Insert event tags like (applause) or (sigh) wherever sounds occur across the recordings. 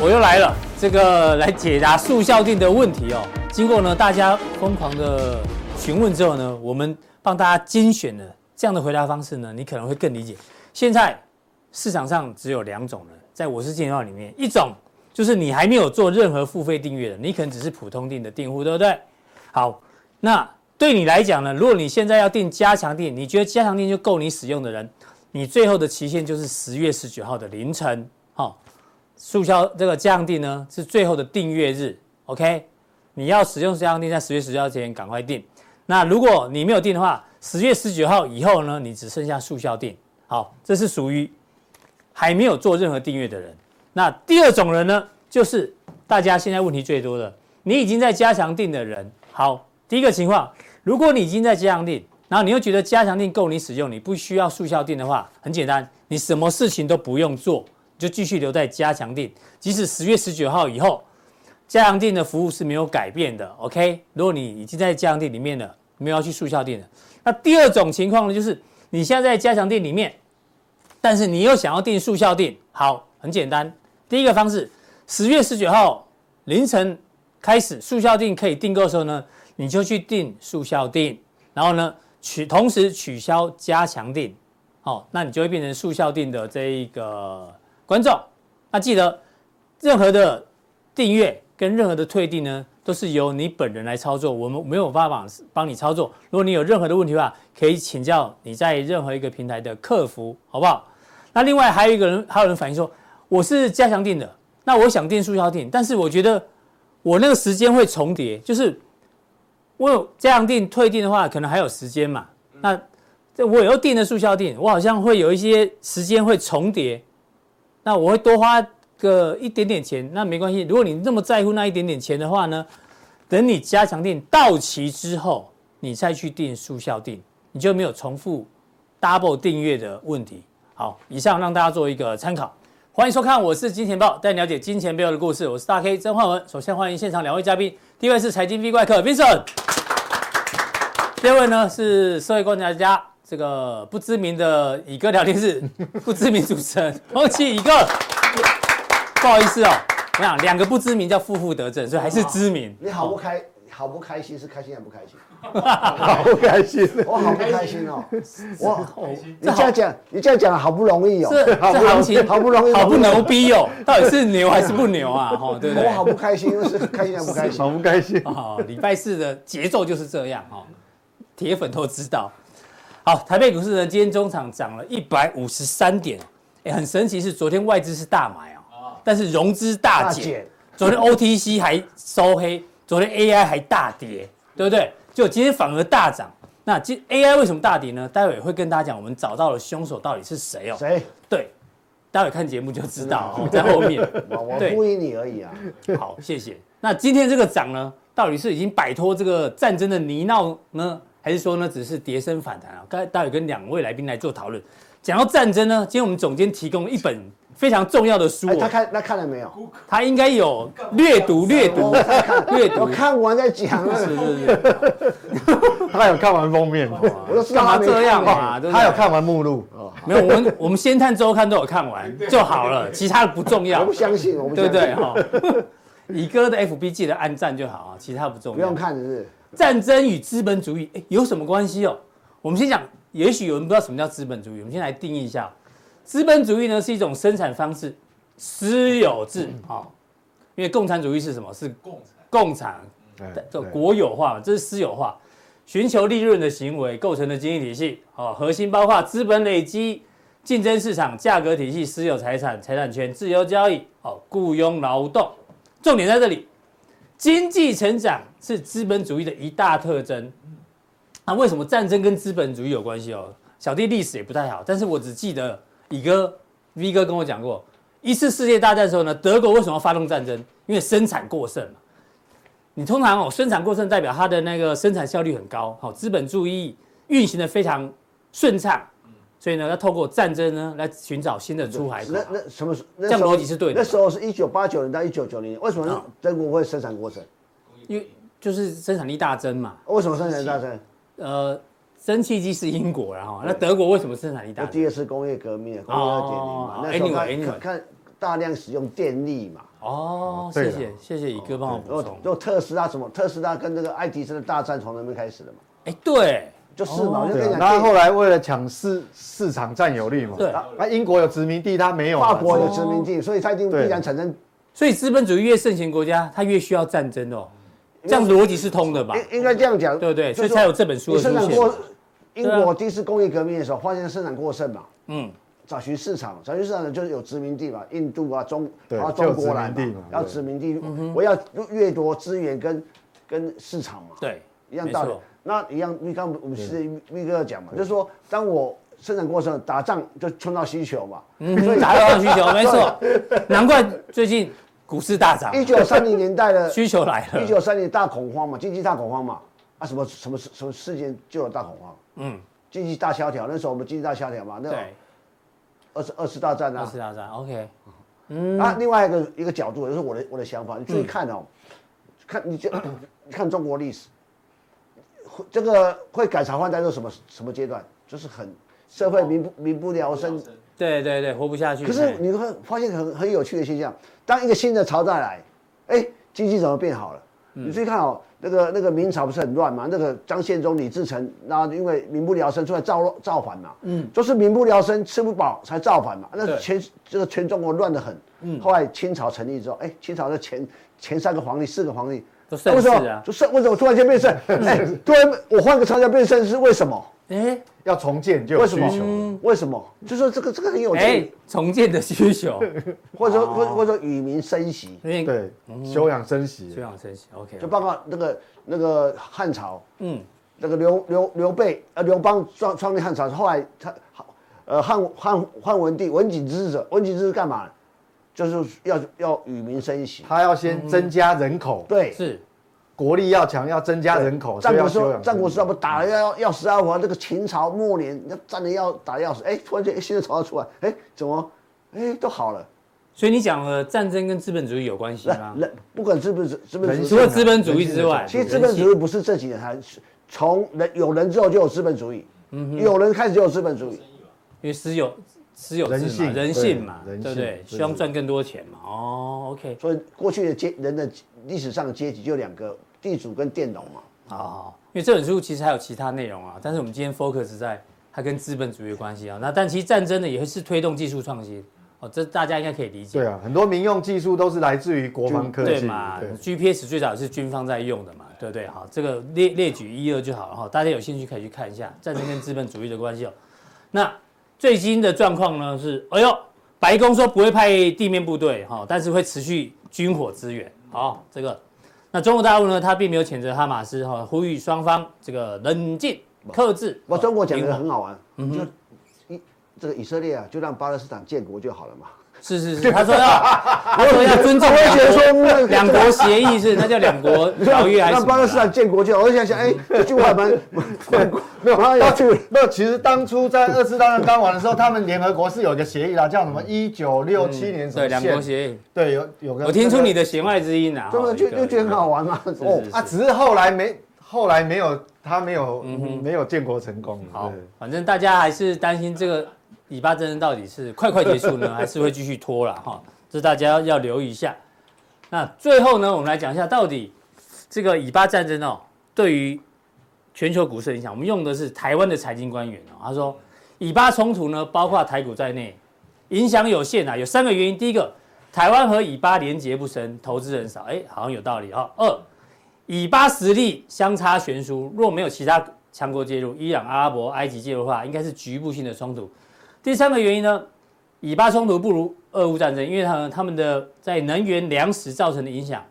我又来了，这个来解答速效定的问题哦。经过呢大家疯狂的询问之后呢，我们帮大家精选了这样的回答方式呢，你可能会更理解。现在市场上只有两种人，在我是金钱里面，一种就是你还没有做任何付费订阅的，你可能只是普通订的订户，对不对？好，那对你来讲呢，如果你现在要订加强订，你觉得加强订就够你使用的人，你最后的期限就是十月十九号的凌晨，好。速效这个加强錠呢是最后的订阅日，OK？你要使用加强錠，在十月十九号前赶快订。那如果你没有订的话，十月十九号以后呢，你只剩下速效订。好，这是属于还没有做任何订阅的人。那第二种人呢，就是大家现在问题最多的，你已经在加强錠的人。好，第一个情况，如果你已经在加强錠，然后你又觉得加强錠够你使用，你不需要速效订的话，很简单，你什么事情都不用做。就继续留在加强錠，即使十月十九号以后，加强錠的服务是没有改变的。OK，如果你已经在加强錠里面了，没有要去速效錠的，那第二种情况呢，就是你现在在加强錠里面，但是你又想要订速效錠。好，很简单，第一个方式，十月十九号凌晨开始速效錠可以订购的时候呢，你就去订速效錠，然后呢取同时取消加强錠，好，那你就会变成速效錠的这一个。观众，那记得，任何的订阅跟任何的退订呢，都是由你本人来操作，我们没有办法帮你操作。如果你有任何的问题的话，可以请教你在任何一个平台的客服，好不好？那另外还有一个人，还有人反映说，我是加强订的，那我想订速效订，但是我觉得我那个时间会重叠，就是我有加强订退订的话，可能还有时间嘛。那这我又订了速效订，我好像会有一些时间会重叠。那我会多花个一点点钱，那没关系。如果你那么在乎那一点点钱的话呢，等你加强定到期之后，你再去订速效定，你就没有重复 double 订阅的问题。好，以上让大家做一个参考。欢迎收看，我是金钱豹，带你了解金钱背后的故事。我是大 K 曾焕文。首先欢迎现场两位嘉宾，第一位是财经 V 怪客 Vincent，第二位呢是社会观察家。这个不知名的乙哥聊天室，不知名主持人，恭喜乙哥。不好意思哦，我想两个不知名叫负负得正，所以还是知名。你好不开，好不开心是开心还不开心？好不开心，(laughs) 我好不开心哦。(laughs) 我你这样讲，你这样讲好不容易哦。这这行情好不容易，好不牛逼哦。到底是牛还是不牛啊？哈，对不对？我好不开心，是开心还不开心？好不开心。哦，礼拜四的节奏就是这样哈，铁粉都知道。好，台北股市呢，今天中场涨了一百五十三点，哎，很神奇是昨天外资是大买哦，但是融资大减，昨天 OTC 还收黑，昨天 AI 还大跌，对不对？就今天反而大涨，那今 AI 为什么大跌呢？待会会跟大家讲，我们找到了凶手到底是谁哦？谁？对，待会看节目就知道哦，在后面。(laughs) 我呼应你而已啊。好，谢谢。那今天这个涨呢，到底是已经摆脱这个战争的泥淖呢？还是说呢，只是跌升反弹啊？刚才待会跟两位来宾来做讨论。讲到战争呢，今天我们总监提供了一本非常重要的书。他看他看了没有？他应该有略读略读略读。我看完再讲。是是是。他有看完封面。我说干嘛这样嘛？他有看完目录。没有，我们我们先看周刊都有看完就好了，其他的不重要。我不相信，我不相信。对不对？哈。(laughs) 乙哥的 FB 记得按赞就好啊，其他不重要。不用看，是不是？战争与资本主义，哎，有什么关系哦？我们先讲，也许有人不知道什么叫资本主义，我们先来定义一下。资本主义呢是一种生产方式，私有制，哦，因为共产主义是什么？是共产，共产，叫国有化嘛，这是私有化，寻求利润的行为构成的经济体系，哦，核心包括资本累积、竞争市场、价格体系、私有财产、财产权、自由交易，哦，雇佣劳动，重点在这里。经济成长是资本主义的一大特征。那为什么战争跟资本主义有关系哦？小弟历史也不太好，但是我只记得乙哥、V 哥跟我讲过，一次世界大战的时候呢，德国为什么要发动战争？因为生产过剩嘛。你通常哦，生产过剩代表它的那个生产效率很高，好，资本主义运行的非常顺畅。所以呢，要透过战争呢来寻找新的出海口。那那什么？这样逻辑是对的。那时候是一九八九年到一九九零年，为什么德国会生产过剩？因为就是生产力大增嘛。为什么生产力大增？呃，蒸汽机是英国，然后那德国为什么生产力大增？第二次工业革命，工业二点零嘛。那时候看看大量使用电力嘛，哦，谢对谢谢谢乙哥帮我补充。就特斯拉什么？特斯拉跟那个爱迪生的大战从那边开始的嘛？哎，对，就是嘛，我就讲。那后来为了抢市市场占有率嘛，对那英国有殖民地，他没有嘛，法国有殖民地，所以它一定必然产生。所以资本主义越盛行国家，它越需要战争哦，这样逻辑是通的吧？应应该这样讲，对不对？所以才有这本书的你生产出现过。英国第一次工业革命的时候，发现生产过剩嘛，嗯，找寻市场，找寻市场就是有殖民地嘛，印度啊、中对然后中国来嘛，嘛要殖民地，我要越多资源跟跟市场嘛，对，一样道理。那一样，你刚我们是 V 哥讲嘛，就是说，当我生产过程，打仗就创造需求嘛，所以打到需求，没错。(laughs) 难怪最近股市大涨，一九三零年代的 (laughs) 需求来了。一九三零大恐慌嘛，经济大恐慌嘛，啊什么什么什么事件就有大恐慌，嗯，经济大萧条，那时候我们经济大萧条嘛，那二次二次大战二啊，次大战，OK，啊，另外一个一个角度，就是我的我的想法，你注意看哦，看你这 (coughs) 看中国历史，会这个会改朝换代到什么什么阶段？就是很社会民不民不聊生。对对对，活不下去。可是你会发现很很有趣的现象，当一个新的朝代来，哎，经济怎么变好了？你注意看哦，那个那个明朝不是很乱嘛？那个张献忠、李自成，然后因为民不聊生出来造造反嘛，嗯，就是民不聊生，吃不饱才造反嘛。那全这个全中国乱得很。嗯，后来清朝成立之后，哎，清朝的前前三个皇帝、四个皇帝都盛世啊，就盛，为什么突然间变盛？哎，突然我换个朝代变盛是为什么？哎要重建就有需为什么求，？为什么？就说这个这个很有哎趣，，重建的需求，(laughs) 或者说或或者说与民生息。对，休养生息休，养生息，OK，就包括那个那个汉朝，嗯，那个刘刘刘备呃刘邦创创立汉朝，后来他呃汉汉汉文帝文景之治者，文景之治干嘛？就是要要与民生息。他要先增加人口，对，是国力要强，要增加人口，所战国时。候战国时候不打了要要要死要活，这个秦朝末年那战的要打的要死，哎，突然间哎新的朝代出来，哎怎么哎都好了？所以你讲了战争跟资本主义有关系吗人？不管资本资资本主义除了资本主义之外，其实资本主义不是这几年才，从人有人之后就有资本主义，有人开始就有资本主义。因为私有私有制嘛，人性人性嘛，对对不对？希望赚更多钱嘛。哦，OK，所以过去的阶人的历史上的阶级就两个，地主跟佃农嘛。好好好，因为这本书其实还有其他内容啊，但是我们今天 focus 在它跟资本主义的关系啊。那但其实战争呢，也是推动技术创新哦，这大家应该可以理解。对啊，很多民用技术都是来自于国防科技，对嘛对？GPS 最早是军方在用的嘛，对不对？好，这个列列举一二就好了哈，大家有兴趣可以去看一下战争跟资本主义的关系哦。那最新的状况呢是，哎呦，白宫说不会派地面部队哈，但是会持续军火支援。好，这个，那中国大陆呢，他并没有谴责哈马斯哈，呼吁双方这个冷静克制。我中国讲的很好玩，就以这个以色列啊，就让巴勒斯坦建国就好了嘛。是是是，(laughs) 他说要，(laughs) 他说要尊重两我也觉得说 (laughs) 两国协议是，那叫两国条约还是什么啦？让巴勒斯坦建国就好。我就想想，哎，这句话蛮蛮没有，他有趣的。那其实当初在二次大战刚完的时候，他们联合国是有一个协议啦，叫什么一九六七年什么嗯对两国协议。对，有有个。我听出你的弦外之音啊，真的就就觉得很好玩嘛。哦，啊，只是后来没，后来没有，他没有没有建国成功。好，反正大家还是担心这个以巴战争到底是快快结束呢，(laughs) 还是会继续拖了哈？这大家要留意一下。那最后呢，我们来讲一下到底这个以巴战争哦，对于全球股市的影响。我们用的是台湾的财经官员哦，他说以巴冲突呢，包括台股在内，影响有限啊，有三个原因。第一个，台湾和以巴连结不深，投资人少，哎，好像有道理啊。二，以巴实力相差悬殊，若没有其他强国介入，伊朗、阿拉伯、埃及介入的话，应该是局部性的冲突。第三个原因呢，以巴冲突不如俄乌战争，因为他们他们的在能源、粮食造成的影响，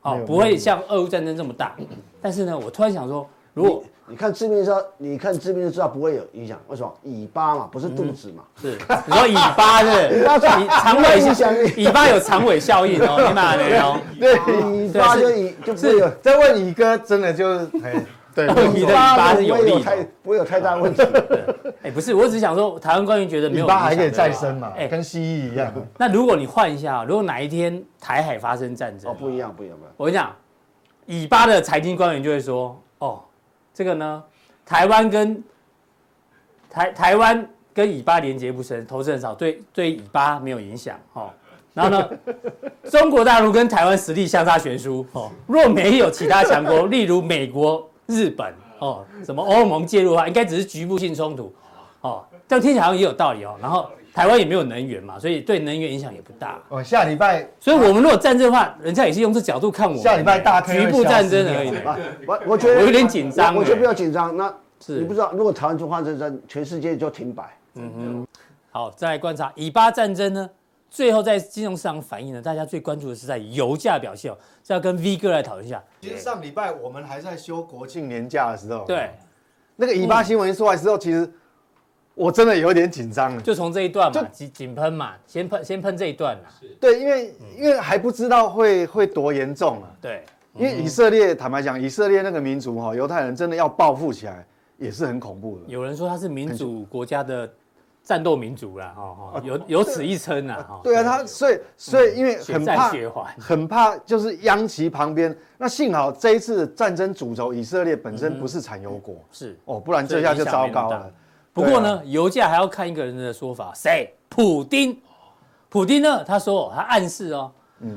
哦不会像俄乌战争这么大。但是呢，我突然想说，如果你看字面上，你看字面就知道不会有影响。为什么？尾巴嘛，不是肚子嘛。是你说尾巴是，(laughs) 长尾影效响以巴有长尾效应哦，你买没有？(laughs) 对，尾巴就以就不会有。再问乙哥，真的就是哎，对，(laughs) 你的尾巴是有利的不会有太不会有太大问题。(laughs) 哎，不是，我只是想说，台湾官员觉得没有尾巴还可以再生嘛，哎，跟蜥蜴一样。(laughs) 那如果你换一下，如果哪一天台海发生战争，哦，不一样，不一样，不一样。我跟你讲，以巴的财经官员就会说，哦，这个呢，台湾跟台台湾跟以巴连接不深，投资很少，对对以巴没有影响，哦。然后呢，中国大陆跟台湾实力相差悬殊哦。若没有其他强国，例如美国、日本哦，什么欧盟介入的话，应该只是局部性冲突哦。这样听起来好像也有道理哦。然后台湾也没有能源嘛，所以对能源影响也不大。哦，下礼拜，所以我们如果战争的话，人家也是用这角度看我们。下礼拜大局部战争而已。我我觉得我有点紧张，我觉得不要紧张。那是你不知道，如果台湾中发战争，全世界就停摆。嗯哼。好，再来观察以巴战争呢？最后在金融市场反应呢，大家最关注的是在油价表现哦，这要跟 V 哥来讨论一下。其实上礼拜我们还在休国庆年假的时候，对，那个以巴新闻一出来之后，其实我真的有点紧张了。就从这一段嘛，紧紧喷嘛，先喷先喷这一段嘛。对，因为因为还不知道会会多严重啊。对，因为以色列坦白讲，以色列那个民族哈，犹太人真的要报复起来也是很恐怖的。有人说他是民主国家的。战斗民族啦，哦有有此一称呐，哈。对啊，他所以所以因为很怕很怕就是央企旁边，那幸好这一次战争主轴以色列本身不是产油国，是哦，不然这下就糟糕了。不过呢，油价还要看一个人的说法，谁？普丁。普丁呢，他说他暗示哦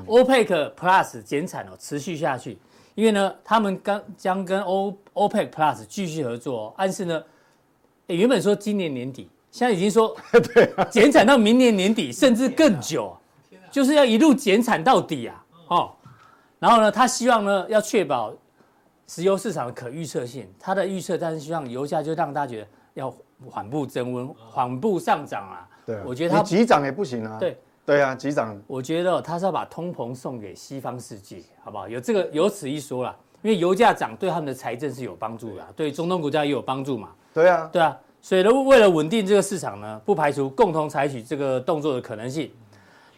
，OPEC Plus 减产哦，持续下去，因为呢，他们刚将跟 O OPEC Plus 继续合作，暗示呢，原本说今年年底。现在已经说，(laughs) 对，减产到明年年底，甚至更久，就是要一路减产到底啊，哦，然后呢，他希望呢要确保石油市场的可预测性，他的预测，但是希望油价就让大家觉得要缓步增温，缓步上涨啊。对，我觉得他急涨也不行啊。对，对啊，急涨。我觉得他是要把通膨送给西方世界，好不好？有这个有此一说啦，因为油价涨对他们的财政是有帮助的，对中东国家也有帮助嘛。对啊，对啊。所以呢，为了稳定这个市场呢，不排除共同采取这个动作的可能性。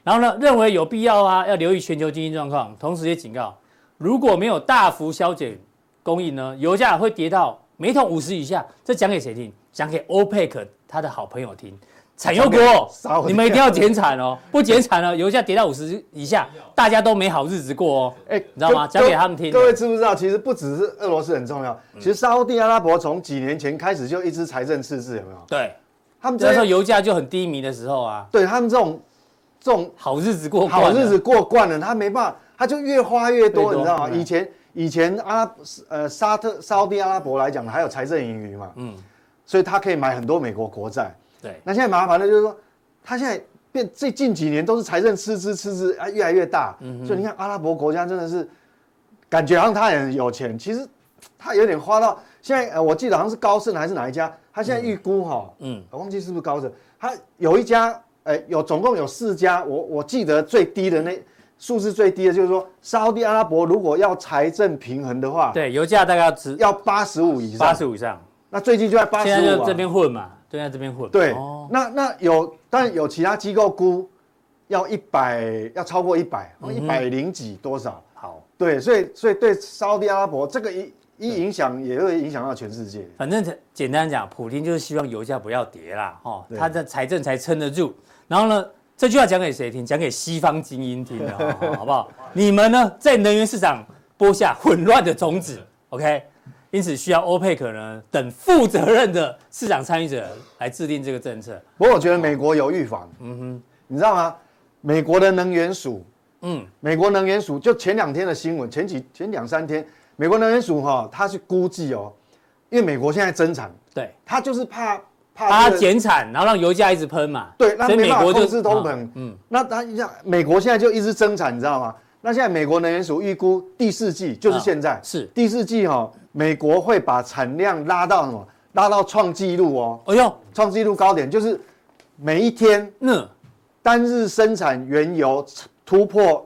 然后呢，认为有必要啊，要留意全球经济状况，同时也警告，如果没有大幅削减供应呢，油价会跌到每桶五十以下。这讲给谁听？讲给 OPEC 他的好朋友听。产油国，你们一定要减产哦！不减产了，油价跌到五十以下，大家都没好日子过哦。哎，你知道吗？讲给他们听。各位知不知道？其实不只是俄罗斯很重要，其实沙乌地阿拉伯从几年前开始就一直财政赤字，有没有？对，他们那时候油价就很低迷的时候啊。对他们这种这种好日子过，好日子过惯了，他没办法，他就越花越多，你知道吗？以前以前阿呃沙特沙乌地阿拉伯来讲，还有财政盈余嘛，嗯，所以他可以买很多美国国债。对，那现在麻烦的就是说，他现在变最近几年都是财政赤字，赤字啊越来越大，嗯，所以你看阿拉伯国家真的是感觉好像他很有钱，其实他有点花到现在，呃，我记得好像是高盛还是哪一家，他现在预估哈，嗯，我忘记是不是高盛，他有一家，呃，有总共有四家，我我记得最低的那数字最低的就是说，沙地阿拉伯如果要财政平衡的话，对，油价大概要值要八十五以上，八十五以上，那最近就在八十五，现在就这边混嘛。在这边混对，哦、那那有，但有其他机构估要一百，要超过一百，一百零几多少？好，对，所以所以对沙特阿拉伯这个一一影响也会影响到全世界。反正简单讲，普丁就是希望油价不要跌啦，哦，他的财政才撑得住。然后呢，这句话讲给谁听？讲给西方精英听的，好不好？你们呢，在能源市场播下混乱的种子，OK？因此需要 OPEC 呢等负责任的市场参与者来制定这个政策。不过我觉得美国有预防，嗯哼，你知道吗？美国的能源署，嗯，美国能源署就前两天的新闻，前几前两三天，美国能源署哈，他是估计哦，因为美国现在增产，对，他就是怕怕他减产，然后让油价一直喷嘛，对，那美国就是通膨，嗯，那他一下美国现在就一直增产，你知道吗？那现在美国能源署预估第四季就是现在，是第四季哈。美国会把产量拉到什么？拉到创纪录哦！哎呦，创纪录高点就是每一天，嗯，单日生产原油突破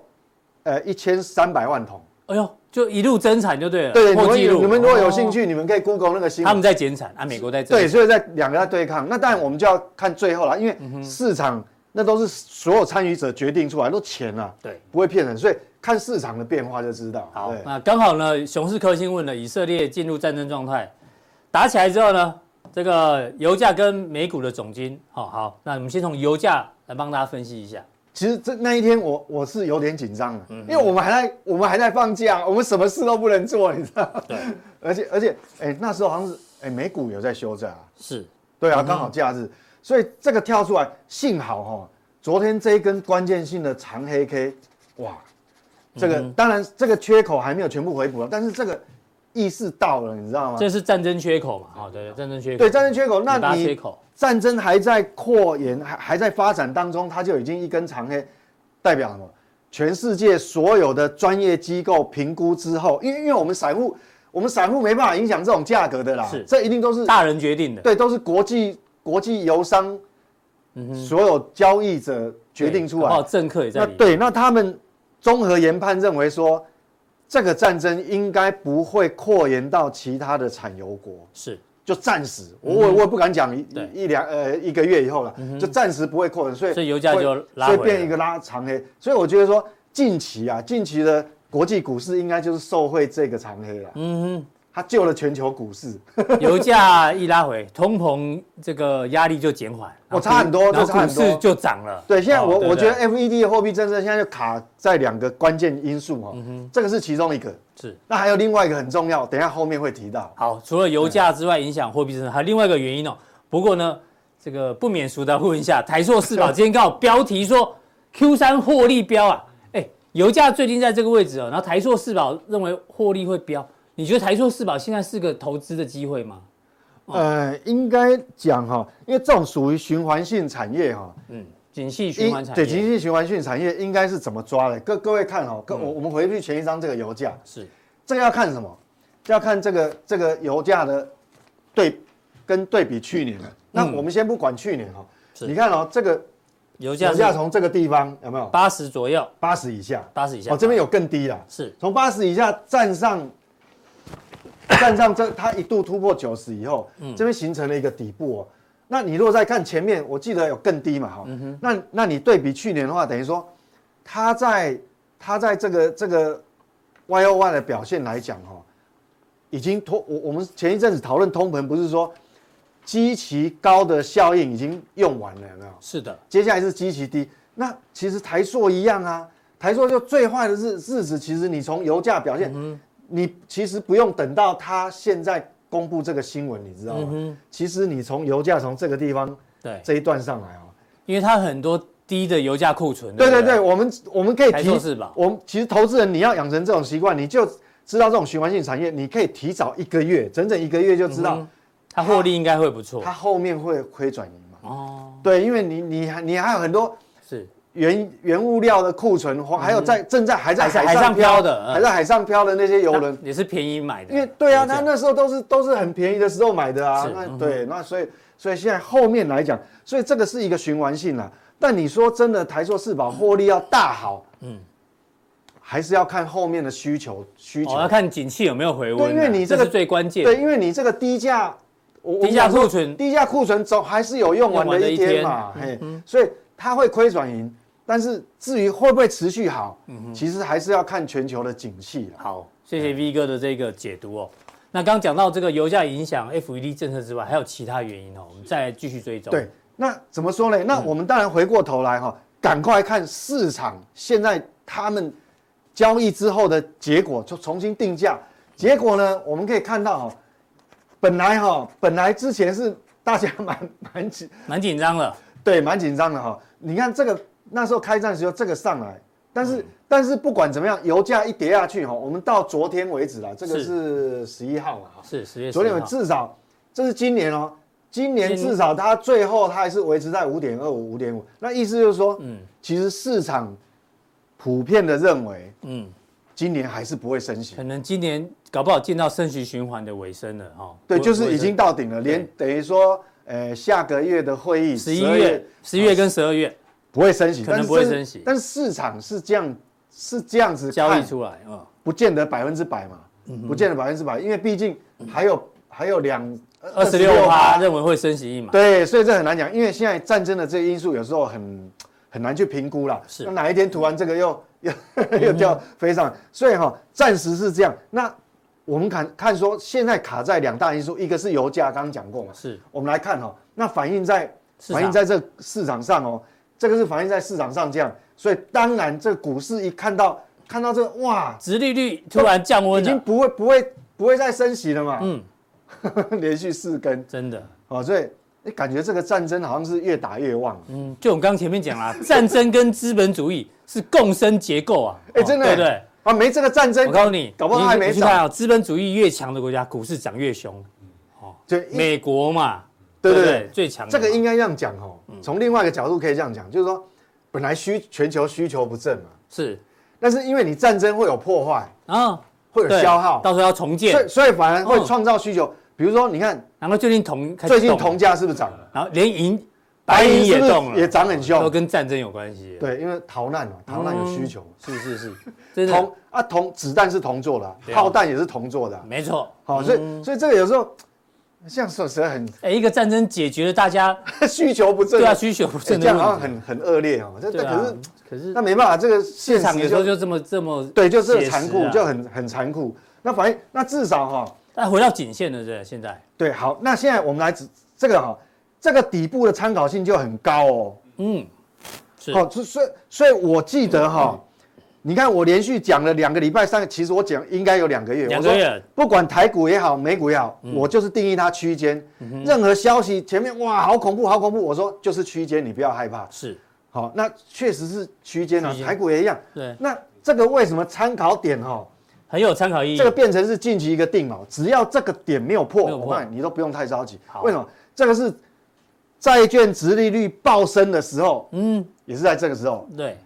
呃一千三百万桶。哎呦，就一路增产就对了。对，破纪录。你们如果有兴趣，你们可以 Google 那个新闻。他们在减产啊，美国在。对，所以在两个在对抗。那当然我们就要看最后了，因为市场那都是所有参与者决定出来，都钱啊，对，不会骗人，所以。看市场的变化就知道。好，那刚好呢，熊市科星问了，以色列进入战争状态，打起来之后呢，这个油价跟美股的总金，好好，那我们先从油价来帮大家分析一下。其实这那一天我我是有点紧张的，因为我们还在我们还在放假，我们什么事都不能做，你知道吗？对。(laughs) 而且而且，哎，那时候好像是哎美股有在休假，是。对啊，刚好假日，所以这个跳出来，幸好哈。昨天这一根关键性的长黑 K，哇，这个、嗯、当然这个缺口还没有全部回补了，但是这个意识到了，你知道吗？这是战争缺口嘛？哦，对，战争缺口。对，战争缺口，那你战争还在扩延，还还在发展当中，它就已经一根长黑，代表什么？全世界所有的专业机构评估之后，因为因为我们散户，我们散户没办法影响这种价格的啦，是，这一定都是大人决定的，对，都是国际国际油商，嗯，所有交易者决定出来，哦，政客也在里。那对，那他们综合研判认为说，这个战争应该不会扩延到其他的产油国，是。就暂时，我我我也不敢讲一一两呃一个月以后了，就暂时不会扩延，所以所以油价就拉，所以变一个拉长黑，所以我觉得说近期啊，近期的国际股市应该就是受惠这个长黑了，嗯哼。它救了全球股市，(laughs) 油价一拉回，通膨这个压力就减缓，我差很多，就差很多，就涨了。对，现在我我觉得 FED 的货币政策现在就卡在两个关键因素哈，这个是其中一个，是。那还有另外一个很重要，等一下后面会提到。好，除了油价之外影响货币政策，还有另外一个原因哦。不过呢，这个不免俗的问一下，台硕四宝今天刚好标题说 Q 三获利标啊，哎，油价最近在这个位置哦，然后台硕四宝认为获利会飙。你觉得台塑四宝现在是个投资的机会吗？呃，应该讲哈，因为这种属于循环性产业哈，嗯，景气循环产业，对，景气循环性产业应该是怎么抓的？各各位看哈，各我我们回去前一张这个油价是，这个要看什么？就要看这个这个油价的对跟对比去年的。那我们先不管去年哈，你看哦，这个油价油价从这个地方有没有八十左右？八十以下，八十以下。哦，这边有更低了，是从八十以下站上。站上这，它一度突破九十以后，嗯，这边形成了一个底部哦。那你如果再看前面，我记得有更低嘛，哈，嗯，那那你对比去年的话，等于说，它在它在这个这个 Y O Y 的表现来讲，哈，已经通我我们前一阵子讨论通膨，不是说基期高的效应已经用完了，有没有？是的，接下来是基期低。那其实台塑一样啊，台塑就最坏的日日子，其实你从油价表现。嗯你其实不用等到他现在公布这个新闻，你知道吗？嗯、其实你从油价从这个地方对这一段上来哦，因为它很多低的油价库存。对对对，我们我们可以提示吧？我们其实投资人你要养成这种习惯，你就知道这种循环性产业，你可以提早一个月，整整一个月就知道它获利应该会不错，它后面会亏转盈嘛。哦，对，因为你你还你还有很多是。原原物料的库存，还有在正在还在海上漂的，还在海上漂的那些游轮也是便宜买的。因为对啊，他那时候都是都是很便宜的时候买的啊。那对，那所以所以现在后面来讲，所以这个是一个循环性啦。但你说真的，台塑四宝获利要大好，嗯，还是要看后面的需求需求，要看景气有没有回温。对，因为你这个最关键。对，因为你这个低价，低价库存，低价库存总还是有用完的一天嘛。嘿，所以它会亏转盈。但是至于会不会持续好，嗯哼，其实还是要看全球的景气。好，谢谢 V 哥的这个解读哦。那刚刚讲到这个油价影响 FED 政策之外，还有其他原因哦，我们再继续追踪。对，那怎么说呢？那我们当然回过头来哈，赶快看市场现在他们交易之后的结果，就重新定价。结果呢，我们可以看到哈，本来哈，本来之前是大家蛮蛮紧蛮紧张的，对，蛮紧张的哈。你看这个。那时候开战的时候，这个上来，但是、嗯、但是不管怎么样，油价一跌下去哈，我们到昨天为止了，这个是十一号嘛哈，是十月。昨天至少这是今年哦，今年至少它最后它还是维持在五点二五、五点五，那意思就是说，嗯，其实市场普遍的认为，嗯，今年还是不会升息，可能今年搞不好见到升息循环的尾声了哈。对，就是已经到顶了，连等于说，呃，下个月的会议，十一月、十一月跟十二月。不会升息，可能不会升息，但是市场是这样，是这样子交易出来啊，不见得百分之百嘛，不见得百分之百，因为毕竟还有还有两二十六趴认为会升息一码，对，所以这很难讲，因为现在战争的这个因素有时候很很难去评估了，是，那哪一天突然这个又 (laughs) 又又掉飞上，所以哈，暂时是这样。那我们看看说，现在卡在两大因素，一个是油价，刚刚讲过嘛，是，我们来看哈，那反映在反映在这市场上哦。这个是反映在市场上这样，所以当然这股市一看到看到这个哇，殖利率突然降温，已经不会不会不会再升息了嘛，嗯，(laughs) 连续四根，真的哦，所以你，感觉这个战争好像是越打越旺。嗯，就我们刚刚前面讲啦，战争跟资本主义是共生结构啊。哎，真的，对对？啊，没这个战争，我告诉你，搞不好还没去看啊。资本主义越强的国家，股市涨越凶。哦，就美国嘛，对对对，最强。这个应该这样讲哦。从另外一个角度可以这样讲，就是说，本来需全球需求不振嘛，是，但是因为你战争会有破坏啊，会有消耗，到时候要重建，所以所以反而会创造需求。比如说，你看，然后最近铜最近铜价是不是涨了？然后连银白银也动了，也涨很凶，都跟战争有关系。对，因为逃难嘛，逃难有需求，是是是。(laughs) 铜啊，铜子弹是铜做的，炮弹也是铜做的，没错。好，所以所以这个有时候像说实在很，哎，一个战争解决了大家 (laughs) 需求不振，对啊，需求不振，这样好像很很恶劣哦。这可是可是那没办法，这个市场有时候就这么这么对，就这么残酷，就很很残酷。那反正那至少哈。那回到颈线了，这现在对，好，那现在我们来指这个哈，这个底部的参考性就很高哦。嗯，是。好，所以所以我记得哈，你看我连续讲了两个礼拜，三个，其实我讲应该有两个月。两个月。不管台股也好，美股也好，我就是定义它区间。任何消息前面哇，好恐怖，好恐怖，我说就是区间，你不要害怕。是。好，那确实是区间啊，台股也一样。对。那这个为什么参考点哈？很有参考意义。这个变成是近期一个定锚，只要这个点没有破，你都不用太着急。为什么？这个是债券殖利率暴升的时候，嗯，也是在这个时候。对，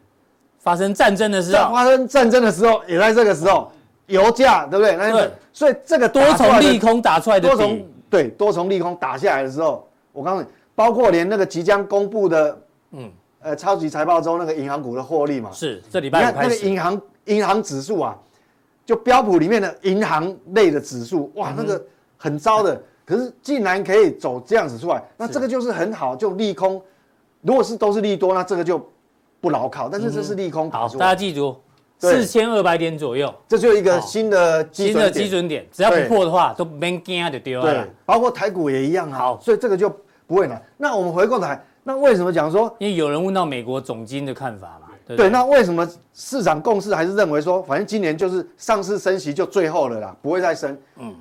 发生战争的时候，发生战争的时候也在这个时候。油价对不对？对。所以这个多重利空打出来的，多重对多重利空打下来的时候，我告诉你，包括连那个即将公布的，嗯，呃，超级财报中那个银行股的获利嘛，是这礼拜你看那个银行银行指数啊。就标普里面的银行类的指数，哇，那个很糟的，可是既然可以走这样子出来，那这个就是很好，就利空。如果是都是利多，那这个就不牢靠。但是这是利空。好，大家记住，四千二百点左右，这就一个新的新的基准点，只要不破的话，都没惊就丢了。对，包括台股也一样啊。好，所以这个就不会难。那我们回过来，那为什么讲说？因为有人问到美国总经的看法嘛。对，对，那为什么市场共识还是认为说，反正今年就是上市升息就最后了啦，不会再升。嗯，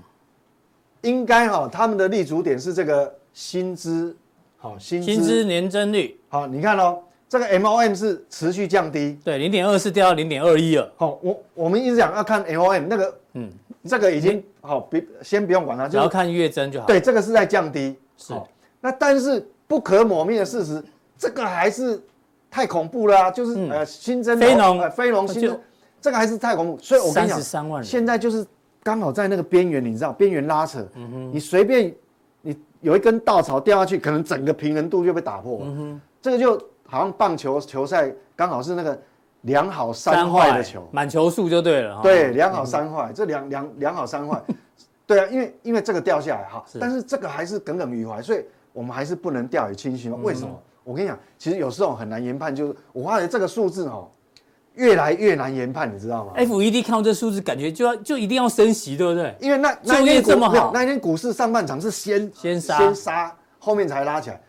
应该哈，他们的立足点是这个薪资，好薪薪资年增率。好，你看哦，这个 MOM 是持续降低，对，零点二四掉到零点二一了。好，我我们一直讲要看 MOM 那个，嗯，这个已经好，别先不用管它，只要看月增就好。对，这个是在降低。是，那但是不可磨灭的事实，这个还是。太恐怖了啊！就是呃新增非农，非农新增，这个还是太恐怖。所以我跟你讲，三万人现在就是刚好在那个边缘，你知道，边缘拉扯。嗯，你随便你有一根稻草掉下去，可能整个平衡度就被打破。这个就好像棒球球赛刚好是那个两好三坏的球，满球数就对了。对，两好三坏，这两两两好三坏。(laughs) 对啊，因为因为这个掉下来哈，但是这个还是耿耿于怀，所以我们还是不能掉以轻心。为什么？我跟你讲，其实有时候很难研判，就是我发觉这个数字哦，越来越难研判，你知道吗？FED 看到这数字，感觉就要就一定要升息，对不对？因为那那一天这么好，那一天股市上半场是先先杀先杀，后面才拉起来，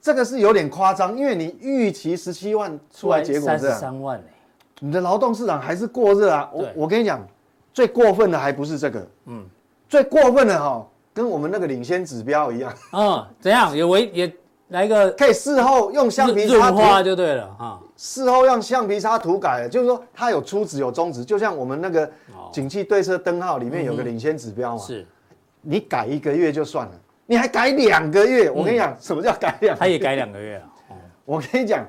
这个是有点夸张，因为你预期十七万出来，结果是三万，你的劳动市场还是过热啊。我我跟你讲，最过分的还不是这个，嗯，最过分的哈，跟我们那个领先指标一样，嗯，怎样也为也。来一个可以事后用橡皮擦画就对了哈。事后用橡皮擦涂改，就是说它有初值有终值，就像我们那个景气对策灯号里面有个领先指标嘛。是，你改一个月就算了，你还改两个月，我跟你讲，什么叫改两？他也改两个月啊。我跟你讲，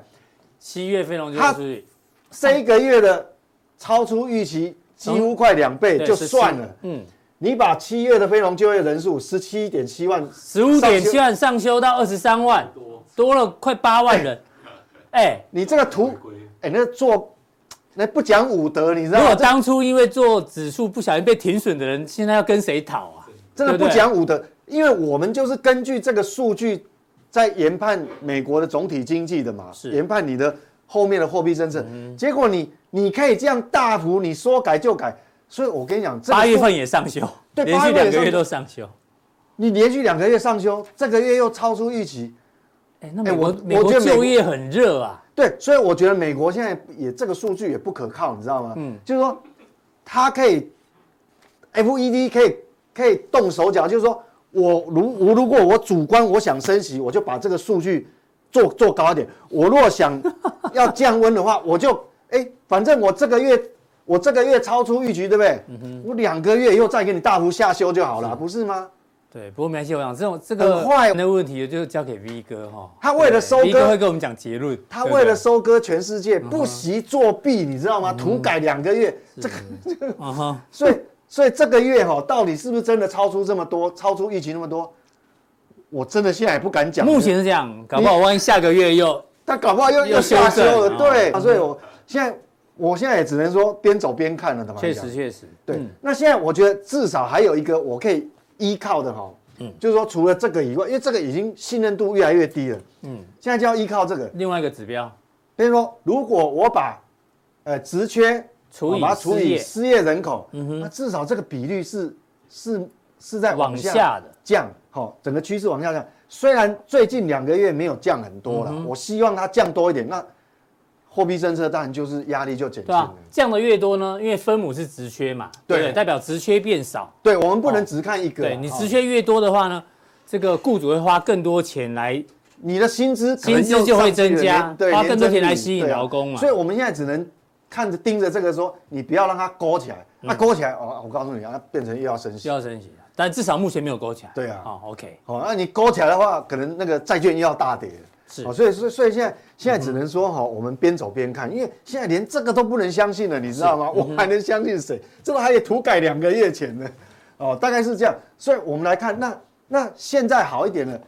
七月非农就出去，这一个月的超出预期几乎快两倍就算了。嗯。你把七月的非农就业人数十七点七万，十五点七万上修到二十三万，多了快八万人。哎，你这个图，哎，那做那不讲武德，你知道吗？如果当初因为做指数不小心被停损的人，现在要跟谁讨啊？真的不讲武德，因为我们就是根据这个数据在研判美国的总体经济的嘛，是研判你的后面的货币政策。结果你你可以这样大幅你说改就改。所以我跟你讲，八月份也上修，对，连续两个月都上修。你连续两个月上修，这个月又超出预期。哎，那美国美国就业很热啊。对，所以我觉得美国现在也这个数据也不可靠，你知道吗？嗯，就是说，它可以，FED 可以可以动手脚，就是说我如我如果我主观我想升息，我就把这个数据做做高一点。我若想要降温的话，我就哎、欸，反正我这个月我这个月超出预期，对不对？我两个月以后再给你大幅下修就好了，是不是吗？对，不过没关系，我想这种这个坏的问题就交给 V 哥哈。他为了收割，V 哥会跟我们讲结论。他为了收割全世界，不惜作弊，你知道吗？土改两个月，这个这个。所以所以这个月哈，到底是不是真的超出这么多，超出预期那么多？我真的现在也不敢讲。目前是这样，搞不好万一下个月又 (laughs) 他搞不好又又下修了，对。所以我现在我现在也只能说边走边看了，确实确实。对，那现在我觉得至少还有一个我可以。依靠的哈，嗯，就是说除了这个以外，因为这个已经信任度越来越低了，嗯，现在就要依靠这个。另外一个指标，比如说如果我把呃职缺除以把它除以失业。人口，嗯哼，那至少这个比率是是是在往下的。降，好，整个趋势往下降。虽然最近两个月没有降很多了，我希望它降多一点。那货币政策当然就是压力就减轻了。降的越多呢，因为分母是直缺嘛，对，代表直缺变少。对，我们不能只看一个。对，你直缺越多的话呢，这个雇主会花更多钱来，你的薪资薪资就会增加，花更多钱来吸引劳工嘛。所以我们现在只能看着盯着这个说，你不要让它勾起来。那勾起来，哦，我告诉你啊，它变成又要升息，又要升息。但至少目前没有勾起来。对啊。好，OK。好，那你勾起来的话，可能那个债券又要大跌。是，所以所以所以现在现在只能说哈，我们边走边看，因为现在连这个都不能相信了，你知道吗？我还能相信谁？这个还得涂改两个月前呢，哦，大概是这样。所以我们来看，那那现在好一点了，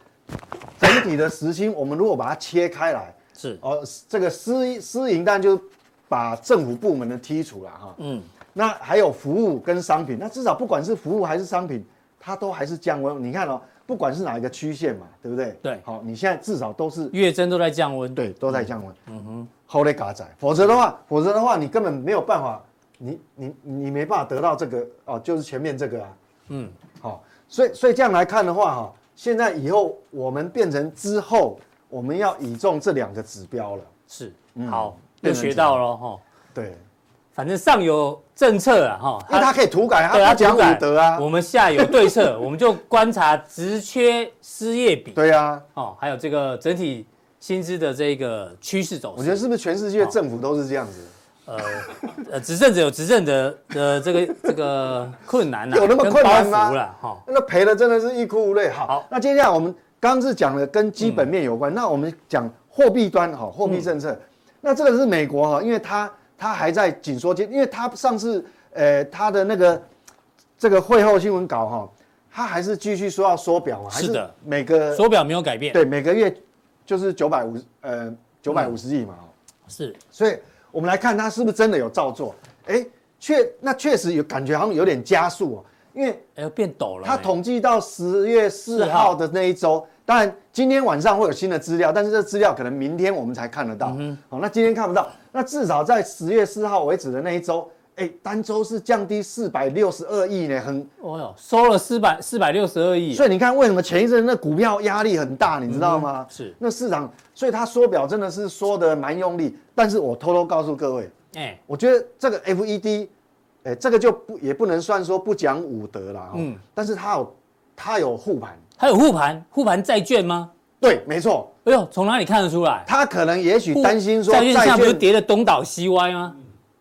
整体的时薪，我们如果把它切开来，是哦，这个私私营当然就把政府部门的剔除了哈，嗯，那还有服务跟商品，那至少不管是服务还是商品，它都还是降温。你看哦。不管是哪一个曲线嘛，对不对？对，好，你现在至少都是月增都在降温，对，都在降温。嗯哼，好嘞，嘎仔，否则的话，否则的话，你根本没有办法，你你你没办法得到这个哦，就是前面这个啊。嗯，好，所以所以这样来看的话，哈，现在以后我们变成之后，我们要倚重这两个指标了。是，好，又学到了哈。对。反正上有政策啊，哈，因为它可以涂改，对，它讲武德啊。我们下有对策，(laughs) 我们就观察职缺失业比，对啊，哦，还有这个整体薪资的这个趋势走势。我觉得是不是全世界政府都是这样子？呃 (laughs) 呃，执政者有执政的的这个这个困难呐，有那么困难吗？哈，那赔的真的是欲哭无泪。好，那接下来我们刚刚是讲了跟基本面有关，那我们讲货币端哈，货币政策。那这个是美国哈，因为它。他还在紧缩阶，因为他上次，呃，他的那个这个会后新闻稿哈，他还是继续说要缩表嘛，是的，每个缩表没有改变，对，每个月就是九百五十呃九百五十亿嘛，是，所以我们来看他是不是真的有照做，哎，确那确实有感觉好像有点加速哦，因为哎变陡了，他统计到十月四号的那一周。当然，今天晚上会有新的资料，但是这资料可能明天我们才看得到。嗯哼，好，那今天看不到，那至少在十月四号为止的那一周，哎，单周是降低四百六十二亿呢，很，哦哟，收了四百四百六十二亿。所以你看，为什么前一阵那股票压力很大，你知道吗？是，那市场，所以他缩表真的是缩的蛮用力。但是我偷偷告诉各位，哎，我觉得这个 FED，哎，这个就不也不能算说不讲武德了，嗯，但是它有它有护盘。还有护盘，护盘债券吗？对，没错。哎呦，从哪里看得出来？他可能也许担心说，债券不是跌的东倒西歪吗？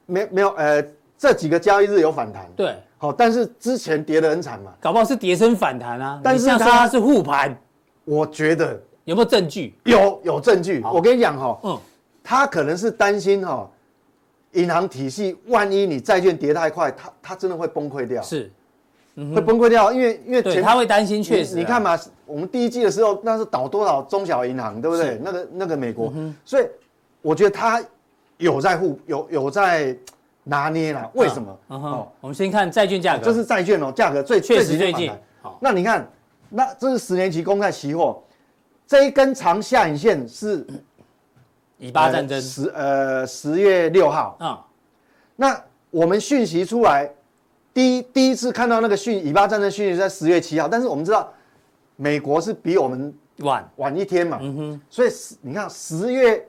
没没有，呃，这几个交易日有反弹。对，好，但是之前跌得很惨嘛，搞不好是跌升反弹啊。但是他是护盘，我觉得有没有证据？有，有证据。我跟你讲哈，嗯，他可能是担心哈，银行体系万一你债券跌太快，他他真的会崩溃掉。是。会崩溃掉，因为因为对他会担心，确实。你看嘛，我们第一季的时候，那是倒多少中小银行，对不对？那个那个美国，所以我觉得他有在护，有有在拿捏了。为什么？哦，我们先看债券价格，这是债券哦，价格最确实最近。好，那你看，那这是十年期公债期货，这一根长下影线是以巴战争。十呃十月六号。啊，那我们讯息出来。第一第一次看到那个讯，以巴战争讯息在十月七号，但是我们知道，美国是比我们晚。晚一天嘛，嗯哼，所以你看十月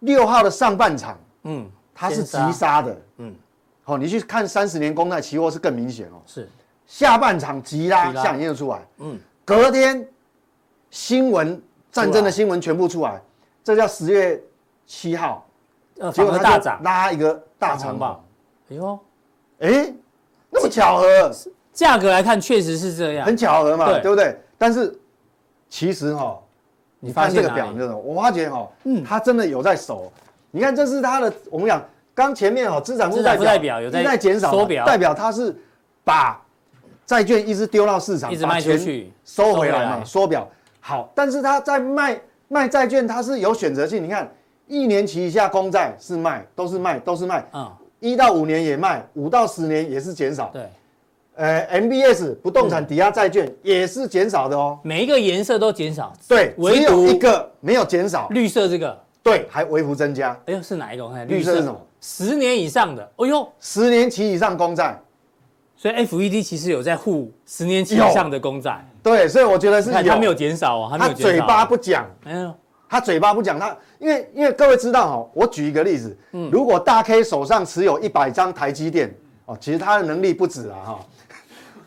六号的上半场，嗯，它是急杀的，嗯，好，你去看三十年公债期货是更明显哦，是，下半场急拉，下影线出来，嗯，隔天新闻战争的新闻全部出来，这叫十月七号，呃，结果大涨，拉一个大长棒。哎呦，哎，那么巧合，价格来看确实是这样，很巧合嘛，对，对不对？但是其实哈、哦，你看这个表，这种我发觉哈、哦，嗯，他真的有在守。你看，这是他的，我们讲刚前面哈、哦，资产负债表有在减少，代表他是把债券一直丢到市场，一直卖出去，收回来嘛，缩表。好，但是他在卖卖债券，他是有选择性。你看，一年期以下公债是卖，都是卖，都是卖。嗯，一到五年也卖，五到十年也是减少。对。呃，MBS 不动产抵押债券也是减少的哦，每一个颜色都减少，对，唯独一个没有减少，绿色这个，对，还微幅增加。哎呦，是哪一个？我看绿色是什么？十年以上的，哎呦，十年期以上公债，所以 FED 其实有在护十年期以上的公债，对，所以我觉得是有，它没有减少哦，他嘴巴不讲，哎呦，他嘴巴不讲，他因为因为各位知道哈，我举一个例子，嗯，如果大 K 手上持有一百张台积电，哦，其实他的能力不止啊哈。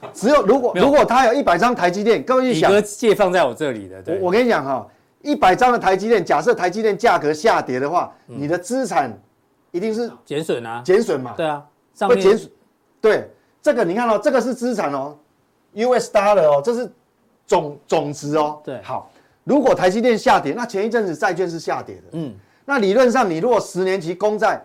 (laughs) 只有如果如果他有一百张台积电，各位一想，借放在我这里的，对，我我跟你讲哈，一百张的台积电，假设台积电价格下跌的话，你的资产一定是减损啊，减损嘛，对啊，会减损，对，这个你看哦，这个是资产哦，US dollar 哦，这是总总值哦，对，好，如果台积电下跌，那前一阵子债券是下跌的，嗯，那理论上你如果十年期公债，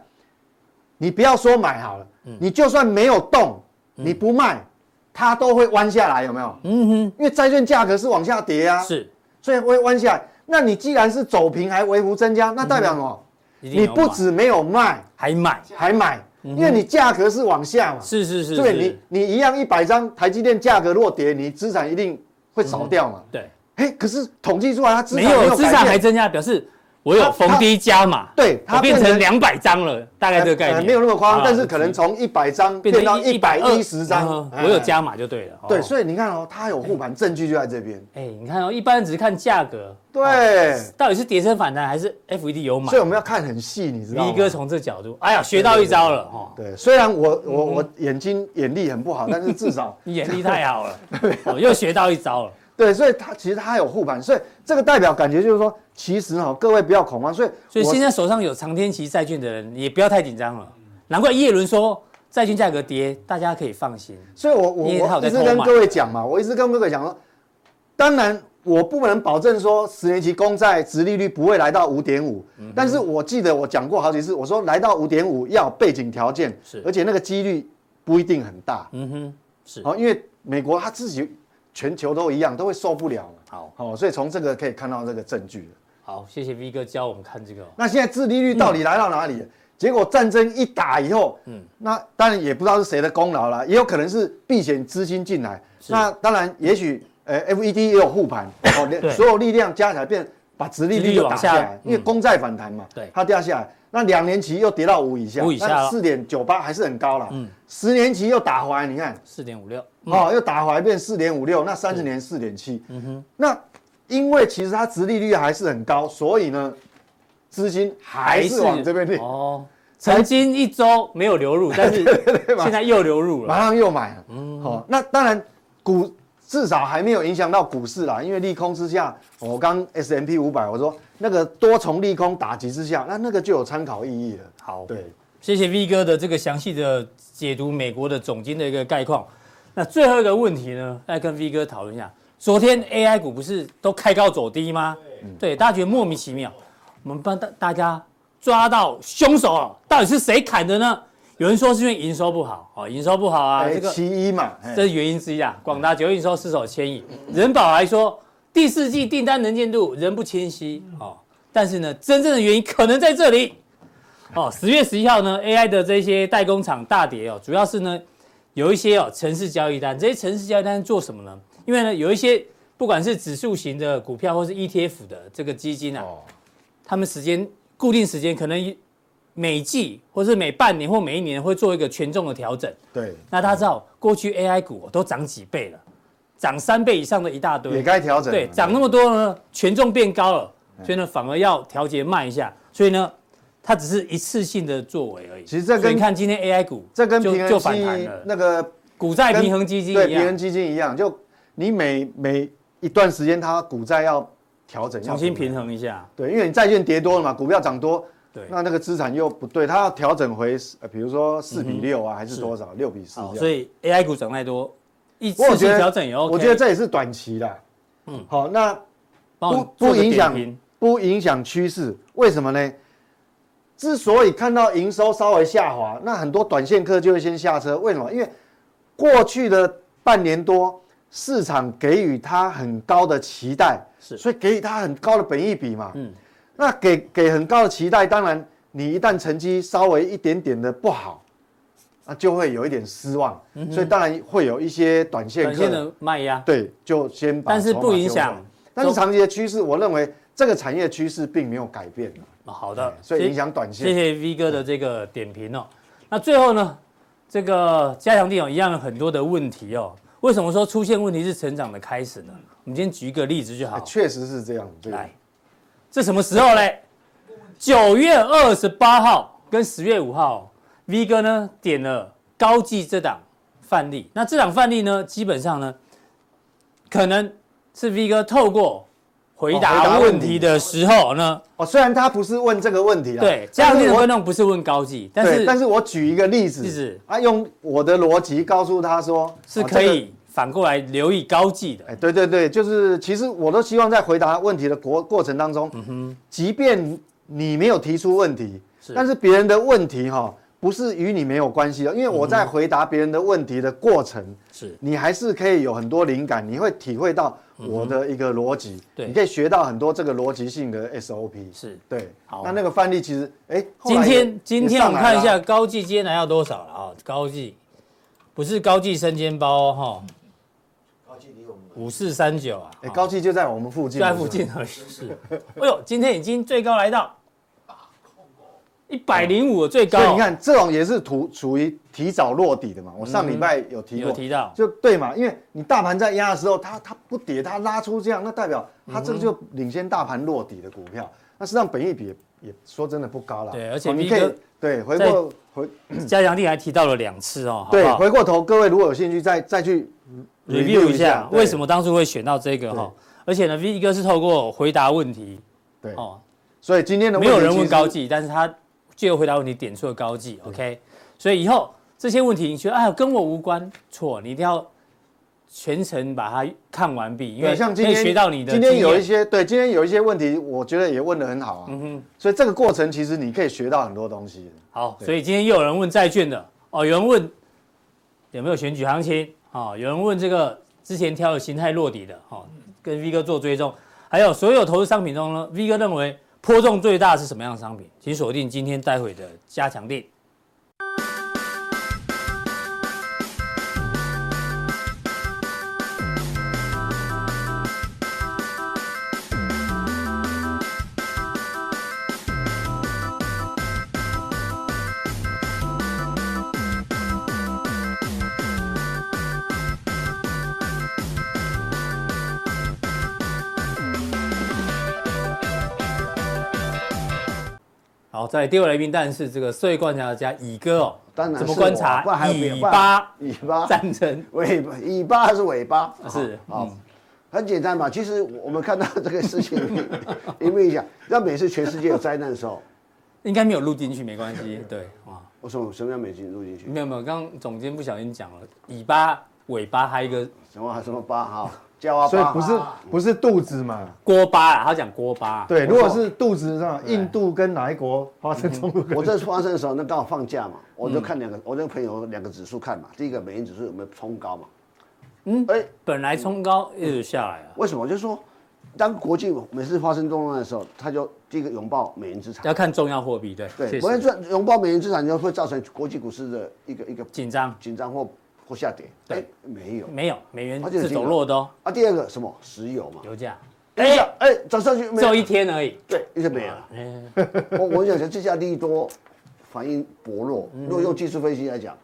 你不要说买好了，你就算没有动，你不卖。它都会弯下来，有没有？嗯哼，因为债券价格是往下跌啊，是，所以会弯下来。那你既然是走平还微幅增加，那代表什么？你不止没有卖，还买，还买，因为你价格是往下嘛。是是是，对，你你一样一百张台积电价格落跌，你资产一定会少掉嘛。对，哎，可是统计出来它资产没有资产还增加，表示。我有逢低加码，对，它变成两百张了，大概这个概念，没有那么夸张，但是可能从一百张变到一百一十张，我有加码就对了。对，所以你看哦，它有护盘证据就在这边。哎，你看哦，一般人只是看价格，对，到底是跌升反弹还是 FED 有买？所以我们要看很细，你知道吗？一哥从这角度，哎呀，学到一招了哈。对，虽然我我我眼睛眼力很不好，但是至少你 (laughs) 眼力太好了，(laughs) 我又学到一招了。对，所以它其实它有护盘，所以这个代表感觉就是说，其实哈，各位不要恐慌。所以，所以现在手上有长天期债券的人也不要太紧张了。难怪叶伦说债券价格跌，大家可以放心。所以我我我一直跟各位讲嘛，我一直跟各位讲说，当然我不能保证说十年期公债殖利率不会来到五点五，但是我记得我讲过好几次，我说来到五点五要背景条件，是，而且那个几率不一定很大。嗯哼，是。哦，因为美国他自己。全球都一样，都会受不了。好，好，所以从这个可以看到这个证据。好，谢谢 V 哥教我们看这个。那现在殖利率到底来到哪里？结果战争一打以后，嗯，那当然也不知道是谁的功劳了，也有可能是避险资金进来。那当然，也许呃，FED 也有护盘，(laughs) 哦，所有力量加起来变把殖利率就打下来，因为公债反弹嘛，对，它掉下来。那两年期又跌到五以下，五以下，四点九八还是很高了。嗯，十年期又打回来，你看四点五六，哦，又打回来变四点五六，那三十年四点七。嗯哼，那因为其实它殖利率还是很高，所以呢，资金还是往这边去。哦，曾经一周没有流入，但是 (laughs) 现在又流入了，马上又买了。嗯，好，那当然股。至少还没有影响到股市啦，因为利空之下，我刚 S M P 五百，我说那个多重利空打击之下，那那个就有参考意义了。好，对，谢谢 V 哥的这个详细的解读美国的总经的一个概况。那最后一个问题呢，来跟 V 哥讨论一下，昨天 AI 股不是都开高走低吗？对，大家觉得莫名其妙。我们帮大大家抓到凶手了，到底是谁砍的呢？有人说是因为营收不好，哦，营收不好啊，这个其一嘛，这是原因之一啊。广达九月营收失守千亿，人保来说第四季订单能见度仍不清晰，哦，但是呢，真正的原因可能在这里，哦，十月十一号呢，AI 的这些代工厂大跌哦，主要是呢有一些哦城市交易单，这些城市交易单做什么呢？因为呢有一些不管是指数型的股票或是 ETF 的这个基金啊，他们时间固定时间可能。每季或是每半年或每一年会做一个权重的调整。对，那大家知道过去 AI 股都涨几倍了，涨三倍以上的一大堆，也该调整。对，涨那么多呢，权重变高了，所以呢反而要调节慢一下。所以呢，它只是一次性的作为而已。其实这跟你看今天 AI 股，这跟平衡基金那个股债平衡基金对平衡基金一样，就你每每一段时间它股债要调整，重新平衡一下。对，因为你债券跌多了嘛，股票涨多，对，那那个资产又不对，它要调整回，呃，比如说四比六啊，还是多少？六比四。所以 AI 股涨太多，一次性调整也 OK。我觉得这也是短期的。嗯，好，那不不影响不影响趋势，为什么呢？之所以看到营收稍微下滑，那很多短线客就会先下车。为什么？因为过去的半年多，市场给予他很高的期待，是，所以给予他很高的本益比嘛。嗯，那给给很高的期待，当然你一旦成绩稍微一点点的不好，那就会有一点失望。嗯，所以当然会有一些短线客卖压。对，就先把。但是不影响。但是长期的趋势，我认为这个产业趋势并没有改变。好的，所以影响短线。谢谢 V 哥的这个点评哦。那最后呢，这个加强錠一样有很多的问题哦。为什么说出现问题是成长的开始呢？我们今天举一个例子就好。确实是这样。来，这什么时候嘞？九月二十八号跟十月五号，V 哥呢点了高技这档范例。那这档范例呢，基本上呢，可能是 V 哥透过。回答问题的时候呢？哦，虽然他不是问这个问题啊，对，这样子的观众不是问高技，但是但是我举一个例子，是啊，用我的逻辑告诉他说，是可以反过来留意高技的。哎，对对对，就是其实我都希望在回答问题的过过程当中，嗯哼，即便你没有提出问题，是，但是别人的问题哈。不是与你没有关系的，因为我在回答别人的问题的过程，是、嗯、你还是可以有很多灵感，你会体会到我的一个逻辑，对、嗯，你可以学到很多这个逻辑性的 SOP，是对。好，那那个范例其实，哎，今天今天我们看一下高技今天来要多少了啊？高技不是高技生煎包哈，高技离我们五四三九啊，哎，高技就在我们附近，在附近而已。是，哎呦，今天已经最高来到。一百零五最高，所以你看这种也是图属于提早落底的嘛。我上礼拜有提过，有提到，就对嘛，因为你大盘在压的时候，它它不跌，它拉出这样，那代表它这个就领先大盘落底的股票。那实际上本益比也也说真的不高了。对，而且你可以对回过回加强錠还提到了两次哦。对，回过头各位如果有兴趣再再去 review 一下，为什么当初会选到这个哈？而且呢，V 哥是透过回答问题，对哦，所以今天的没有人问高技，但是他。最后回答问题点出了高技，OK，所以以后这些问题你觉得哎跟我无关，错，你一定要全程把它看完毕，因为像今天学到你的今天有一些对今天有一些问题，我觉得也问得很好啊，嗯哼，所以这个过程其实你可以学到很多东西。好，所以今天又有人问债券的哦，有人问有没有选举行情啊，有人问这个之前挑的形态落底的哦，跟 V 哥做追踪，还有所有投资商品中呢，V 哥认为。波动最大是什么样的商品？请锁定今天待会的加强錠。在第二位来宾，但是这个社会观察家乙哥哦，当然怎么观察尾巴尾巴战争尾巴，尾巴还是尾巴？是啊，很简单嘛。其实我们看到这个事情，有没有想，要每次全世界有灾难的时候，应该没有录进去，没关系。对啊，我说什么叫没进录进去？没有没有，刚刚总监不小心讲了，尾巴尾巴还有一个什么还什么巴哈。巴所以不是不是肚子嘛？锅巴啊，他讲锅巴。对，如果是肚子上，印度跟哪一国发生冲突？我这次发生的时候，那刚好放假嘛，我就看两个，我那个朋友两个指数看嘛。第一个美元指数有没有冲高嘛？嗯，哎，本来冲高一直下来啊。为什么？就是说，当国际每次发生动乱的时候，他就第一个拥抱美元资产。要看重要货币，对对，美元资拥抱美元资产就会造成国际股市的一个一个紧张紧张或。或下跌？对，没有，没有，美元是走弱的哦。啊，第二个什么？石油嘛，油价。哎哎，涨上去，只有一天而已。对，一天没了。(laughs) 我我想想，这下利多反应薄弱。如果用技术分析来讲，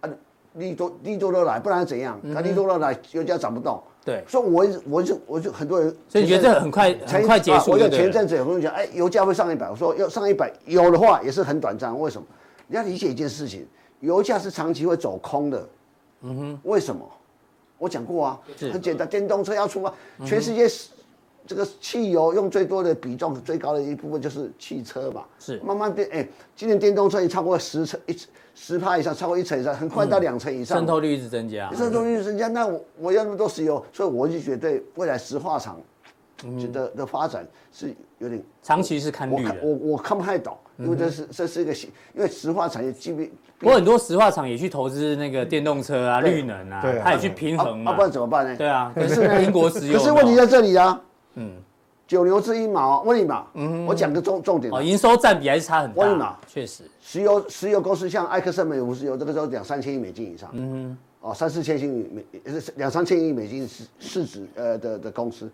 啊，利多利多都来，不然怎样？啊，利多都来，油价涨不动。对，所以我我就我就很多人，所以你觉得这很快很快结束？我有前阵子有朋友讲，哎，油价会上一百，我说要上一百，有的话也是很短暂。为什么？你要理解一件事情，油价是长期会走空的。嗯哼，为什么？我讲过啊，很简单，电动车要出啊，全世界这个汽油用最多的比重最高的一部分就是汽车嘛，是。慢慢变，哎，今年电动车也超过十成一十趴以上，超过一成以上，很快到两成以上，渗透率一直增加，渗透率增加，那我我要那么多石油，所以我就觉得未来石化厂。觉得的发展是有点长期是看绿的，我我看不太懂，因为这是这是一个新，因为石化产业基本，不过很多石化厂也去投资那个电动车啊、绿能啊，它也去平衡嘛，不然怎么办呢？对啊，可是英国石油，可是问题在这里啊，嗯，九牛之一毛，问你嘛，嗯，我讲个重重点，哦，营收占比还是差很大，问你嘛，确实，石油石油公司像埃克森美孚石油，这个时候两三千亿美金以上，嗯哦，三四千亿美两三千亿美金市市值呃的的公司。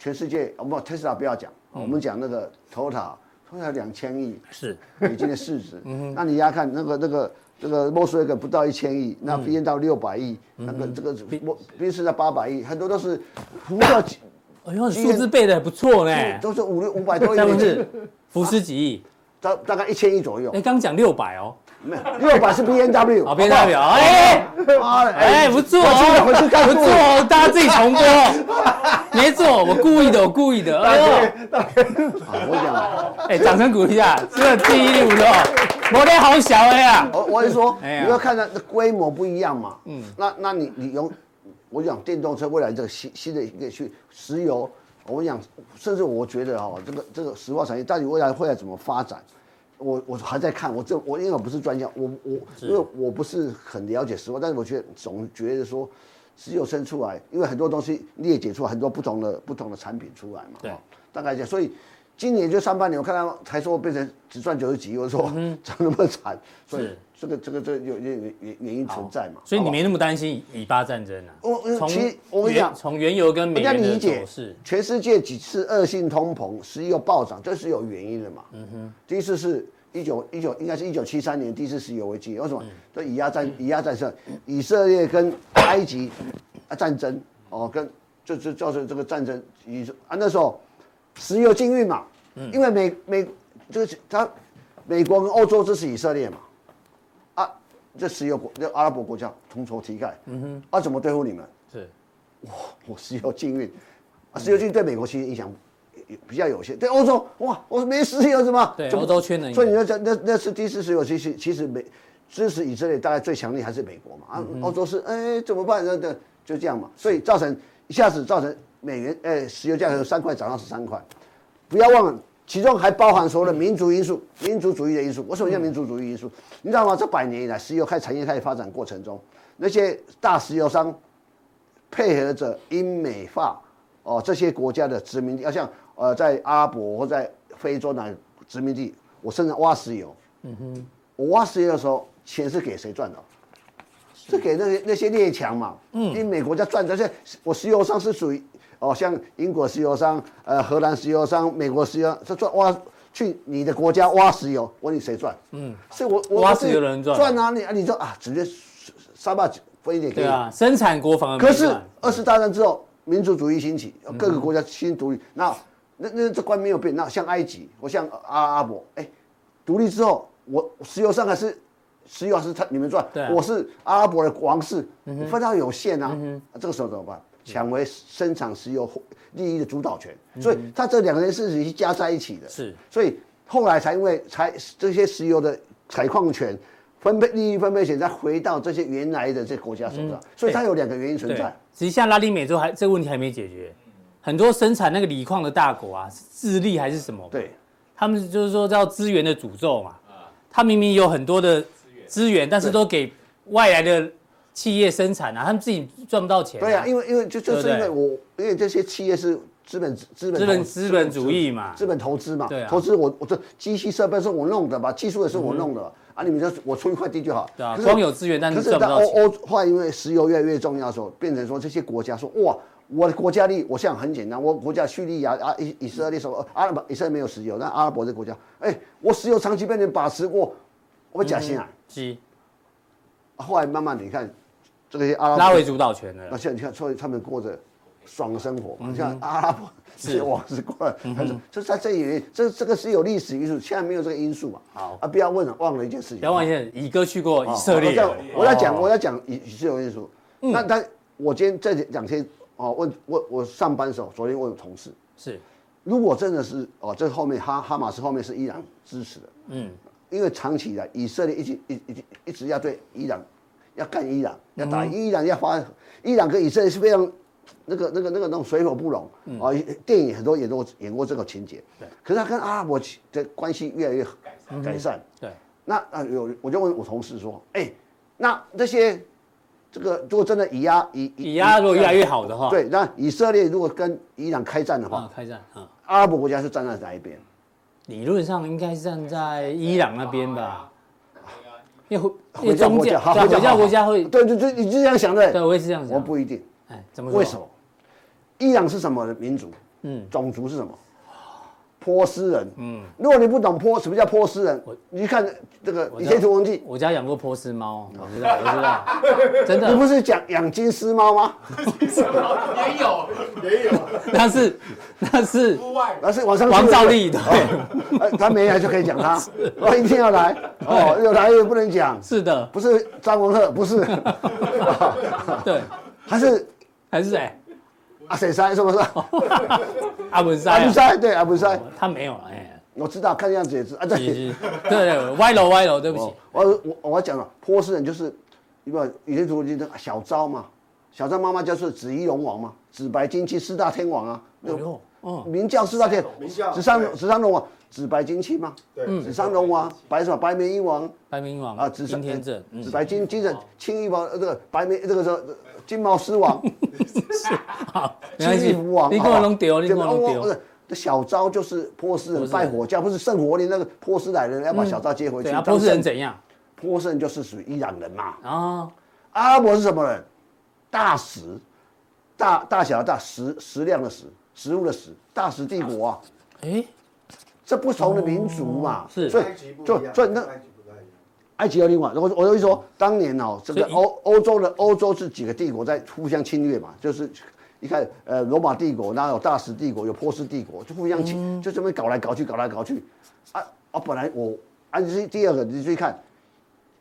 全世界，我们特斯拉不要讲，我们讲那个 Toyota，Toyota 两千亿是美金的市值。(laughs) 嗯，那你要看那个那个那个 Volkswagen 不到一千亿，那 BMW 到六百亿，那个这个我宾士在八百亿，很多都是不到几。哎呦，数字背的还不错呢，都是五六五百多亿美金，福斯 (laughs) 几亿，大大概一千亿左右。哎，刚讲六百哦。没有，六百是 B N W，好 B N W，哎，哎，不错哦，不错哦，大家自己重播，(laughs) 没错，我故意的，我故意的，哎呦，我讲，哎，掌声鼓励一下，这第一例不错，(laughs) 摩天好小哎呀，我我是说，你要看它的规模不一样嘛，嗯，那那你你用，我讲电动车未来这个新新的一个去石油，我讲，甚至我觉得哈，这个这个石化产业到底未来会来怎么发展？我我还在看，我这我因为我不是专家，我我因为我不是很了解石化，但是我觉得总觉得说，石油生出来，因为很多东西裂解出来很多不同的不同的产品出来嘛，对，大概这样，所以今年就上半年我看到才说变成只赚九十几亿，我说怎么 (laughs) 那么惨？所以这个这个这有有原原原因存在嘛？所以你没那么担心以巴战争啊？我其实我跟你讲，从原油跟美元的走势，全世界几次恶性通膨，石油暴涨，这是有原因的嘛？嗯哼，第一次是。一九一九应该是一九七三年第一次石油危机，为什么？这以亚战以亚战争，以色列跟埃及啊战争哦，跟就就造成这个战争，以啊那时候石油禁运嘛，因为美美就是他美国跟欧洲支持以色列嘛，啊这石油国这阿拉伯国家同仇敌忾，嗯哼，啊怎么对付你们？是，哇我石油禁运，啊石油禁运对美国其实影响。比较有限，对欧洲哇，我没石油是吗？对，欧洲缺能。所以你要讲那那是第一次石油，其实其实美支持以色列大概最强力还是美国嘛啊，欧洲是哎怎么办？那那就这样嘛，所以造成一下子造成美元哎石油价格由三块涨到十三块，不要忘了，其中还包含所谓的民族因素、民族主义的因素。为什么叫民族主义因素？你知道吗？这百年以来，石油开产业开始发展过程中，那些大石油商配合着英美法哦这些国家的殖民地，要像。呃，在阿拉伯或在非洲那殖民地，我甚至挖石油。嗯哼，我挖石油的时候，钱是给谁赚的？是给那些那些列强嘛。嗯，因为美国家赚这些，我石油商是属于哦，像英国石油商、呃，荷兰石油商、美国石油，这赚挖去你的国家挖石油，我问你谁赚？嗯，是我我挖石油的人赚。赚啊，你啊，你说啊，直接三八分一点给你。对啊，生产国防。可是二次大战之后，民族主义兴起，各个国家新独立，那。那那这观没有变，那像埃及，我像阿拉伯，哎，独立之后，我石油上还是石油还是他你们赚，我是阿拉伯的王室，分到有限啊，这个时候怎么办？抢回生产石油利益的主导权，所以他这两件事情是加在一起的，是，所以后来才因为才这些石油的采矿权分配利益分配权再回到这些原来的这国家手上，所以它有两个原因存在。实际上拉丁美洲还这个问题还没解决。很多生产那个锂矿的大国啊，智利还是什么？对，他们就是说叫资源的诅咒嘛。他明明有很多的资源，但是都给外来的企业生产啊，他们自己赚不到钱。对啊，因为因为就就是因为我因为这些企业是资本资本资本资本主义嘛，资本投资嘛。对啊，投资我我这机器设备是我弄的吧，技术也是我弄的啊，你们就我出一块地就好。对啊，光有资源，但是赚不到钱。欧欧后来因为石油越来越重要的时候，变成说这些国家说哇。我的国家力，我想很简单。我国家叙利亚啊，以以色列说，阿拉伯以色列没有石油，但阿拉伯这国家，哎，我石油长期被人把持过，我假心啊。是。后来慢慢的，你看，这个阿拉伯拉回主导权了。那现在你看，所以他们过着爽的生活。你像阿拉伯这些王子过来，还是这在这里，这这个是有历史因素，现在没有这个因素嘛。好啊，不要问了，忘了一件事情。不要忘记，乙哥去过以色列。我在讲，我在讲以以色列因素。那但。我今天这两天哦，问我我上班的时候，昨天问我同事，是，如果真的是哦，这后面哈哈马斯后面是伊朗支持的，嗯，因为长期以来以色列一直一一直一直要对伊朗要干伊朗，要打伊朗，要发伊朗跟以色列是非常那个那个那个那种水火不容啊，电影很多演过演过这个情节，对，可是他跟阿拉伯的关系越来越改善，对，那啊有我就问我同事说，哎，那这些。这个如果真的以压以以压如果越来越好的话，对，那以色列如果跟伊朗开战的话，开战啊，阿拉伯国家是站在哪一边？理论上应该是站在伊朗那边吧？因为因为宗教，回教国家会，对对对，你是这样想的？对，我也是这样想。我不一定，哎，怎么？为什么？伊朗是什么民族？嗯，种族是什么？波斯人，嗯，如果你不懂波，什么叫波斯人？你看这个《倚天屠龙记》，我家养过波斯猫，我知道，我知道，(laughs) 真的。你不是讲养金丝猫吗？也有，也有，那是那是那是晚上王兆力的，他没来就可以讲他，(laughs) 他一定要来。哦，有来也不能讲。是的，不是张文赫，不是，(laughs) 对，还是还是谁？阿谁塞？是不是？阿文塞，阿文塞对阿文塞，他没有了哎，我知道，看样子也是啊，对对对，歪楼歪楼，对不起，我我我讲了，波斯人就是一个以前读的那小昭嘛，小昭妈妈就是紫衣龙王嘛，紫白金漆四大天王啊，对哦，明教四大天，紫商紫商龙王，紫白金漆嘛，对，紫山龙王，白什么白眉鹰王，白眉鹰王啊，紫金天正，紫白金金正青衣王，这个白眉这个时候。金毛狮王，(laughs) 好，金翼蝠王，你给我弄丢，你给我弄丢。不是，这小昭就是波斯人拜火教，不是圣火灵那个波斯来人要把小昭接回去。波斯人怎样？波斯人就是属于伊朗人嘛。啊，阿拉伯是什么人？大食，大大小的大食食量的食，食物的食，大食帝国啊。哎，这不同的民族嘛，是，所以就所以那。埃及和另外，我我就说，当年哦，这个欧欧洲的欧洲是几个帝国在互相侵略嘛，就是一看呃罗马帝国，然后有大食帝国，有波斯帝国，就互相侵，就这么搞来搞去，搞来搞去，啊啊！本来我啊，第第二个你注意看，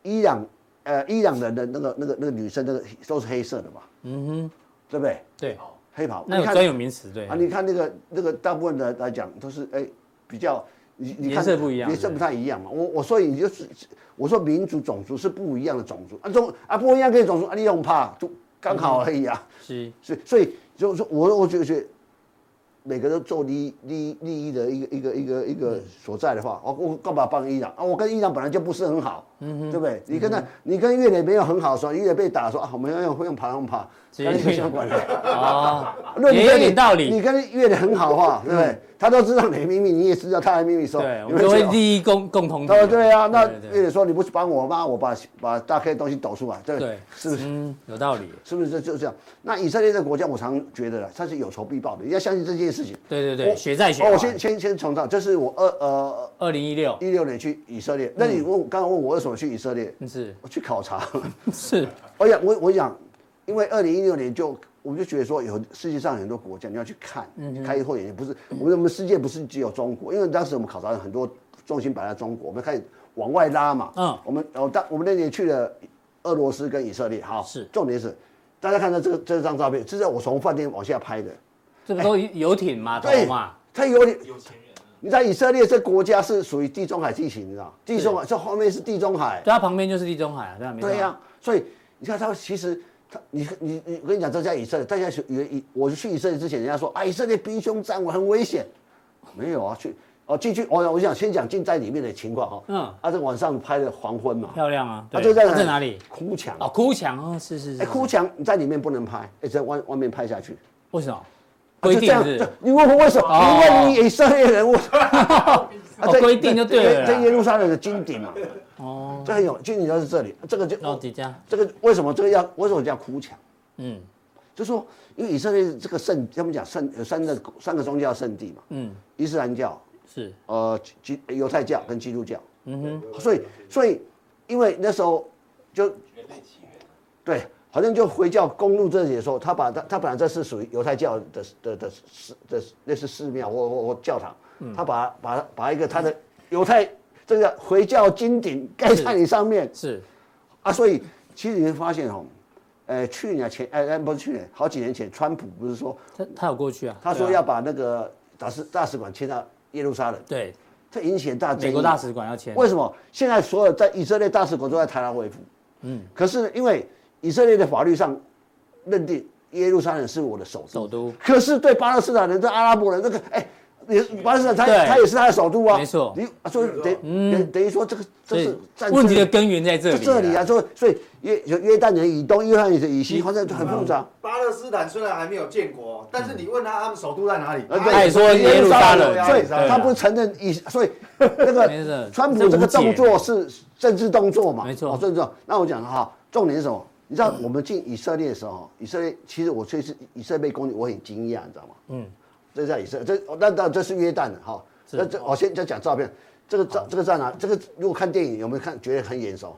伊朗呃伊朗人的那个那个那个女生那个都是黑色的嘛，嗯哼，对不对？对，黑袍。那有专有名词对啊，你看那个那个大部分的来讲都是哎比较。你你看颜色不一样，颜色不太一样嘛。我我所以你就是我说民族种族是不一样的种族啊，种啊不一样跟种族啊，你用怕就刚好而已啊。是，所以所以就是说我我觉得每个人做利利利益的一个一个一个一个所在的话，我我干嘛帮伊朗啊？我跟伊朗本来就不是很好，嗯哼，对不对？你跟他你跟越南没有很好的时候，越南被打说啊，我们要用用爬用爬，跟你相关的啊。(laughs) (laughs) 也有点道理。你跟越南很好的话，对不对？他都知道你的秘密，你也知道他的秘密，说对，我们会利益共共同的。对对啊，那越南说你不是帮我吗？我把把大概的东西抖出来，对，是不是？嗯，有道理，是不是？就就这样。那以色列这个国家，我常觉得他是有仇必报的，你要相信这件事情。对对对，血债血还。我先先先重造，这是我二呃二零一六一六年去以色列。那你问刚刚问我为什么去以色列？是，我去考察。(laughs) 是，我想我我想，因为二零一六年就。我们就觉得说，有世界上很多国家你要去看，嗯开拓眼界，不是我们我们世界不是只有中国，因为当时我们考察了很多重心摆在中国，我们开始往外拉嘛。嗯，我们哦，当我们那年去了俄罗斯跟以色列，好，是重点是，大家看到这个这张照片，这是我从饭店往下拍的，这个都游艇码头嘛，它游艇，人，你在以色列这国家是属于地中海地形，你知道？地中海这后面是地中海，对，它旁边就是地中海啊，对啊，对呀，所以你看它其实。它，你你你，我跟你讲，这在以色列，大家以为以我去以色列之前，人家说啊，以色列兵凶战危，很危险。没有啊，去哦进去，我我想先讲进在里面的情况哈。嗯。啊，这晚上拍的黄昏嘛。漂亮啊。他就在在哪里？哭墙。哦，哭墙哦，是是是。哎，哭墙你在里面不能拍，哎，在外外面拍下去。为什么？规定是？你问我为什么？你问你以色列人物。(laughs) 啊，规定就对了。在耶路撒冷的金顶嘛。哦，这很有，金顶就是这里，这个就哦迪迦，这个为什么这个要为什么叫哭墙？嗯，就说因为以色列这个圣，他们讲圣有三个三个宗教圣地嘛，嗯，伊斯兰教是呃基犹太教跟基督教，嗯哼，所以所以因为那时候就对，好像就回教公路这里的时候，他把他他本来这是属于犹太教的的的寺的类似寺庙或或或教堂，他把把把一个他的犹太。这个回教金顶盖在你上面。是，是。啊，所以其实你会发现哦，呃，去年前，哎哎，不是去年，好几年前，川普不是说他他有过去啊？他说要把那个大使大使馆迁到耶路撒冷，对，这引起大美国大使馆要迁，为什么？现在所有在以色列大使馆都在台湾维夫，嗯，可是因为以色列的法律上认定耶路撒冷是我的首都，首都，可是对巴勒斯坦人、对阿拉伯人，这个哎。也巴勒斯坦，他他也是他的首都啊，没错。你所以等等等于说这个这是问题的根源在这里，这里啊，所以所以约约旦人以东，约旦人以西，好像很复杂。巴勒斯坦虽然还没有建国，但是你问他他们首都在哪里，他也说耶路撒冷，所以他不承认以，所以 (laughs) 那个川普这个动作是政治动作嘛，没错，政治动作。那我讲哈，重点是什么？你知道我们进以色列的时候，以色列其实我这次以色列被攻击，我很惊讶，你知道吗？嗯。这在以色列，这那那这是约旦的哈。那这我先再讲照片，这个照这个在哪？这个如果看电影有没有看觉得很眼熟？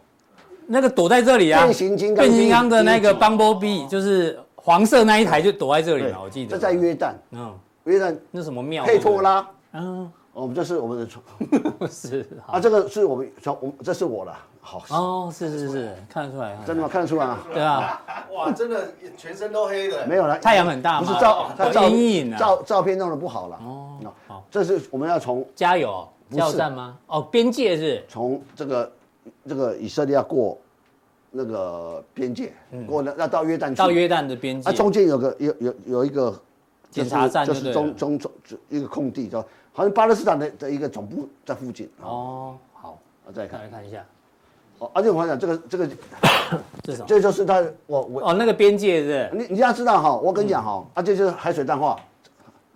那个躲在这里啊，变形金刚，变形金刚的那个 Bumblebee 就是黄色那一台就躲在这里嘛，我记得。这在约旦，嗯，约旦那什么庙？佩托拉，嗯，我们这是我们的床，(laughs) 是啊，这个是我们床，我这是我的。好哦，是是是，看得出来，真的吗？看得出来啊？对啊，哇，真的全身都黑的，没有了，太阳很大，不是照阴影啊，照照片弄得不好了。哦，好，这是我们要从加油加油站吗？哦，边界是。从这个这个以色列要过那个边界，过那要到约旦去，到约旦的边界，啊，中间有个有有有一个检查站，就是中中中一个空地，叫好像巴勒斯坦的的一个总部在附近。哦，好，我再看。来看一下。而且我讲这个这个，这 (coughs) 什么？这就是他我我哦那个边界是。你你要知道哈，我跟你讲哈，啊这就是海水淡化。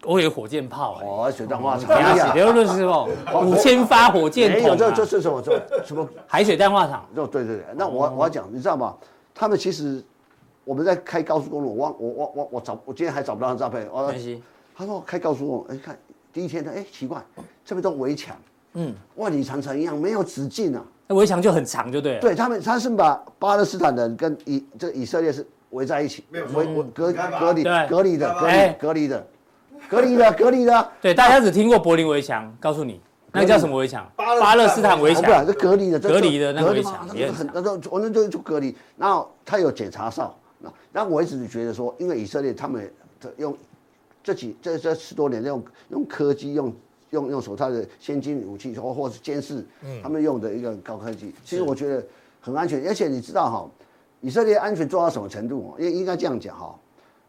我有火箭炮哦，海水淡化。等一下，刘律师哦，五千发火箭筒。没有，这这是什么？这什么？(laughs) 海水淡化厂。对对对，那我我要讲，你知道吗？他们其实我们在开高速公路，我我我我我找我今天还找不到他照片。没关他说开高速公路，哎看第一天他哎奇怪，这边都围墙，嗯，万里长城一样，没有止境啊。那围墙就很长，就对了。对他们，他是把巴勒斯坦人跟以这以色列是围在一起，围围隔隔离隔离的，隔离隔离的，隔离的 (laughs) 隔离的。对，大家只听过柏林围墙，告诉你那叫什么围墙？巴勒斯坦围墙，不是，隔离的，隔离的那个围墙也很，那就我那就就隔离。然后他有检查哨，那那我一直觉得说，因为以色列他们用这几这这十多年用用科技用。用用手套的先进武器，或或是监视，他们用的一个高科技，其实我觉得很安全。而且你知道哈，以色列安全做到什么程度？应应该这样讲哈，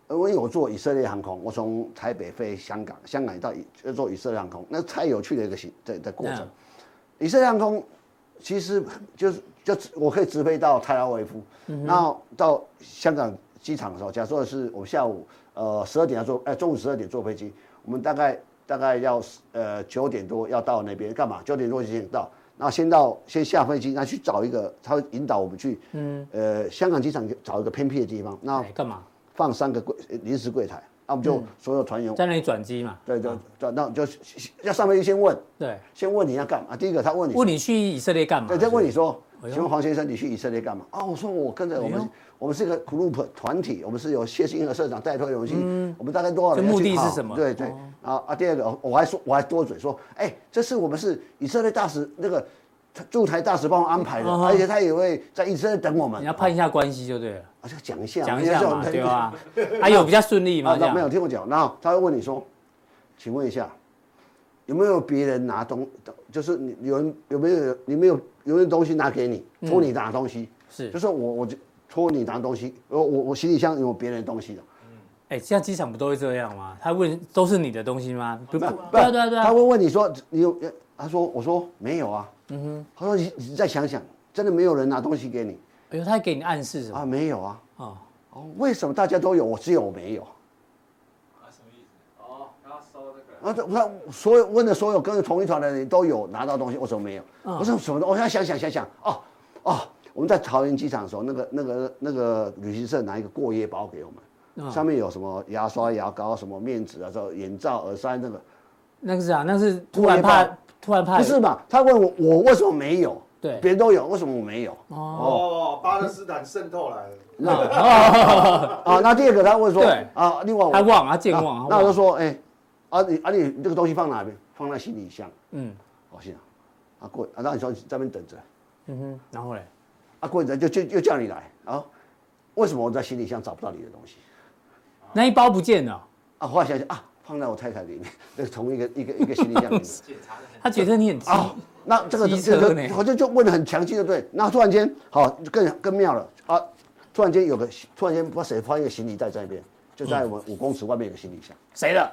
我做以色列航空，我从台北飞香港，香港到就做以色列航空，那太有趣的一个行的的过程。以色列航空其实就是就我可以直飞到泰拉维夫，然后到香港机场的时候，假设是我们下午呃十二点要坐，哎中午十二点坐飞机，我们大概。大概要呃九点多要到那边干嘛？九点多就先到，那先到先下飞机，那去找一个，他会引导我们去，嗯，呃，香港机场找一个偏僻的地方，那干嘛？放三个柜临时柜台，那我们就所有船员在那里转机嘛？对对，转到就要上飞机先问，对，先问你要干嘛？第一个他问你，问你去以色列干嘛？对，再问你说，请问黄先生，你去以色列干嘛？啊，我说我跟着我们。我们是一个 group 团体，我们是由谢金河社长带队游戏。嗯，我们大概多少人？目的是什么？对对。啊啊，第二个我还说，我还多嘴说，哎，这次我们是以色列大使那个驻台大使帮我安排的，而且他也会在以色列等我们。你要判一下关系就对了。啊，就讲一下，讲一下嘛，对吧？还有比较顺利吗？没有，听我讲。然后他会问你说，请问一下，有没有别人拿东，就是你有人有没有你没有有人东西拿给你，托你拿东西？是，就是我我就。托你拿东西，我我我行李箱有别人的东西的。嗯，哎，现在机场不都会这样吗？他问都是你的东西吗？不不，对对对，他会问你说你有，他说我说没有啊。嗯哼，他说你你再想想，真的没有人拿东西给你。哎呦，他还给你暗示什么？啊，没有啊。哦哦，为什么大家都有，我只有我没有？啊，什么意思？哦，他收这个。啊，他所有问的所有跟着同一团的人都有拿到东西，我怎么没有？我说什么？我现在想想想想，哦哦。我们在桃园机场的时候，那个、那个、那个旅行社拿一个过夜包给我们，上面有什么牙刷、牙膏、什么面纸啊，这眼罩、耳塞那个。那个是啊，那是突然怕，突然怕。不是嘛？他问我，我为什么没有？对，别人都有，为什么我没有？哦，巴勒斯坦渗透来了。那 (laughs) 啊，那第二个他问说，啊，另外他忘啊，健忘。那我就说，哎，啊你啊你这个东西放哪边？放在行李箱。嗯，好，行啊。啊过，啊那你说在那边等着。嗯哼，然后嘞？啊，过一阵就就又叫你来啊，为什么我在行李箱找不到你的东西？那一包不见了。啊，后来想想啊，放在我太太里面，(laughs) 那个同一个一个一个行李箱里面。(laughs) 他觉得你很啊，那这个这个好像就问的很强劲，对不对？那突然间，好，更更妙了啊！突然间有个，突然间不知道谁放一个行李袋在那边，就在我们五公尺外面有个行李箱。谁的？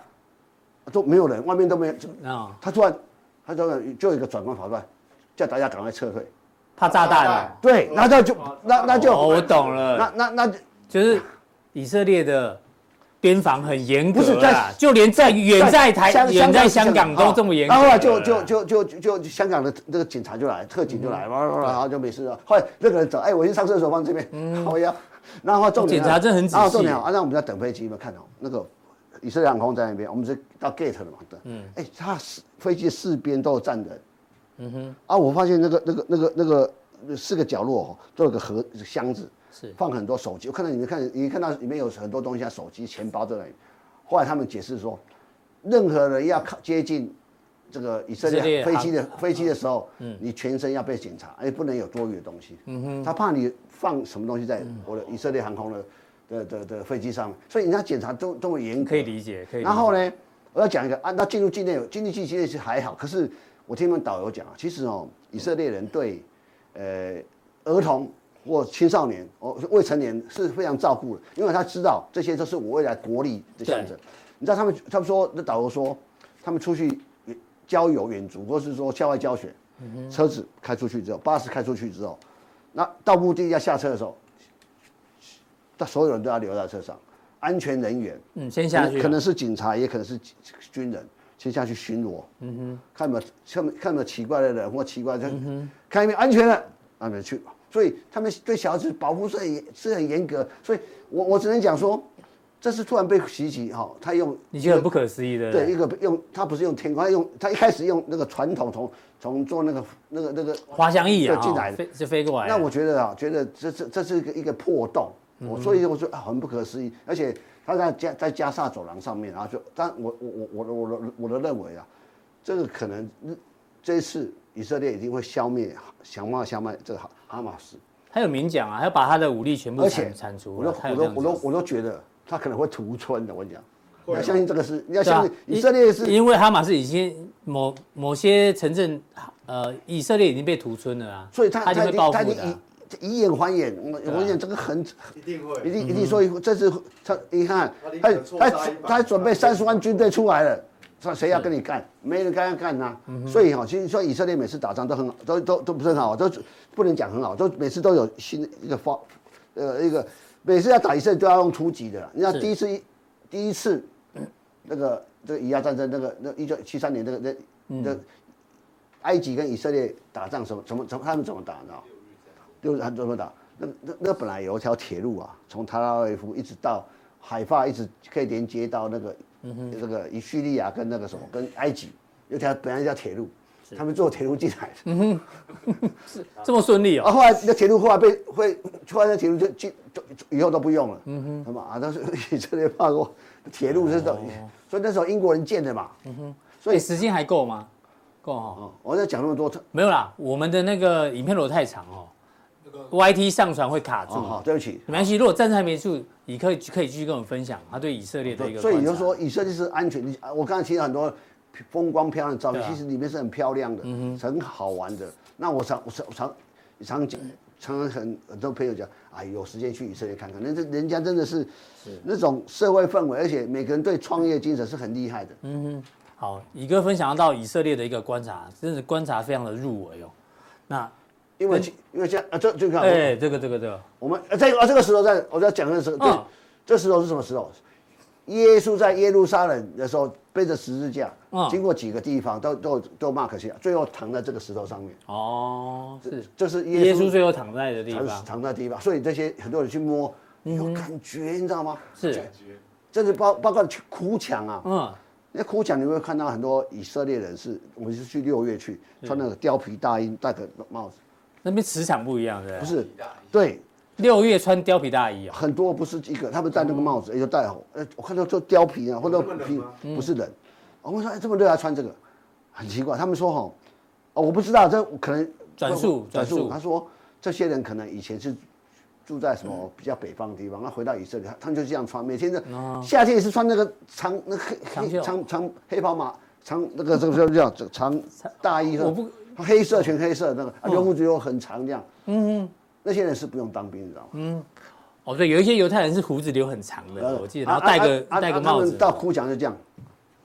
都没有人，外面都没有。啊，他突然，他突然就有一个转弯跑出来，叫大家赶快撤退，怕炸弹了。对，那就就那那就，我懂了。那那那就是以色列的。边防很严格，不是在，就连在远在台远在香港都这么严格。然后就就就就就香港的那个警察就来，特警就来，然后就没事了。后来那个人走，哎，我先上厕所，放这边，好呀。然后重点，检查真很仔细。重点啊，那我们在等飞机嘛，看到那个以色列航空在那边，我们是到 gate 了嘛，对。嗯。哎，他飞机四边都有站人。嗯哼。啊，我发现那个那个那个那个四个角落哦都有个盒箱子。是放很多手机，我看到你们看，你看到里面有很多东西，像手机、钱包在那里。后来他们解释说，任何人要靠接近这个以色列飞机的飞机的时候，嗯，你全身要被检查，哎，不能有多余的东西。嗯哼，他怕你放什么东西在我的以色列航空的的的的飞机上面，所以人家检查都都会严格。可以理解，可以。然后呢，我要讲一个啊，那进入境内有经济境内是还好，可是我听他们导游讲啊，其实哦，以色列人对呃儿童。或青少年，哦，未成年是非常照顾的，因为他知道这些都是我未来国力的象征。你知道他们，他们说那导游说，他们出去郊游远足，或是说校外教学，车子开出去之后，巴士开出去之后，那到目的地要下车的时候，那所有人都要留在车上，安全人员，嗯，先下去，可能是警察，也可能是军人，先下去巡逻，嗯哼，看有没有看看有没有奇怪的人或奇怪的，看有没有安全的，那边去。所以他们对小孩子保护是很是很严格，所以我我只能讲说，这是突然被袭击哈，他用你觉得不可思议的，对，一个用他不是用天空，他用他一开始用那个传统从从做那个那个那个滑翔翼啊进来的，就飞过来。那我觉得啊，觉得这这这是一个一个破洞，我所以我说很不可思议，而且他在加在加萨走廊上面，然后就，但我我我我的我的我的认为啊，这个可能这一次。以色列一定会消灭，想办法消灭这个哈哈马斯。他有明讲啊，他要把他的武力全部铲铲除。我都我都我都我都觉得他可能会屠村的。我跟你讲，你要相信这个是，你要相信以色列是。因为哈马斯已经某某些城镇，呃，以色列已经被屠村了啊。所以他他就会报复的。以眼还眼，我我跟你讲，这个很一定会，一定一定说这次他你看，他他他准备三十万军队出来了。说谁要跟你干？没人跟他干呐、所以哈，其实说以色列每次打仗都很好，都都都不是很好，都不能讲很好，都每次都有新的一个方，呃，一个每次要打以色列都要用突击的。你看第一次一第一次那个这个以亚战争，那个那一九七三年那个那那埃及跟以色列打仗什么怎么怎么他们怎么打的？就是他怎么打？那那那本来有一条铁路啊，从塔拉维夫一直到海法，一直可以连接到那个。嗯哼，这个以叙利亚跟那个什么跟埃及有条本来一条铁路，他们坐铁路进来的。嗯哼，(laughs) 是这么顺利哦。啊，后来那铁路后来被会，后来那铁路就就，以后都不用了。嗯哼，那么啊，当时以色列怕过铁路是等于，哦、(laughs) 所以那时候英国人建的嘛。嗯哼，所以时间还够吗？够哈、哦。我在讲那么多，没有啦，我们的那个影片如果太长哦。YT 上传会卡住，好，对不起，没关系。如果战争还没住，你可以可以继续跟我们分享他对以色列的一个。所以你就说以色列是安全。我刚才提了很多风光漂亮的照片，其实里面是很漂亮的，很好玩的。那我常我常常常讲，常常很很多朋友讲，哎，有时间去以色列看看，那这人家真的是那种社会氛围，而且每个人对创业精神是很厉害的。嗯哼，好，乙哥分享到以色列的一个观察，真的是观察非常的入围哦。那。因为因为这样啊，这就看哎，这个这个这个，我们这个啊这个石头在，我在讲的时候，对，这石头是什么石头？耶稣在耶路撒冷的时候背着十字架，经过几个地方都都都 mark 下，最后躺在这个石头上面。哦，是，这是耶稣最后躺在的地方，躺在地方。所以这些很多人去摸，有感觉，你知道吗？是，这是包包括哭墙啊，嗯，那哭墙你会看到很多以色列人是，我们是去六月去，穿那个貂皮大衣，戴个帽子。那边磁场不一样，对不不是，对，六月穿貂皮大衣啊，很多不是一个，他们戴那个帽子，也就戴好。哎，我看到做貂皮啊，或者皮，不是人。我们说，哎，这么热还穿这个，很奇怪。他们说，哈，哦，我不知道，这可能转述转述。他说，这些人可能以前是住在什么比较北方的地方，那回到以色列，他他们就这样穿，每天的哦夏天也是穿那个长那黑黑长袖长长黑袍马长那个这个叫叫长大衣，我不黑色全黑色那个，啊留胡子又很长这样。嗯。那些人是不用当兵，你知道吗？嗯。哦对，有一些犹太人是胡子留很长的，我记得，然后戴啊个戴个帽子。到哭墙就这样，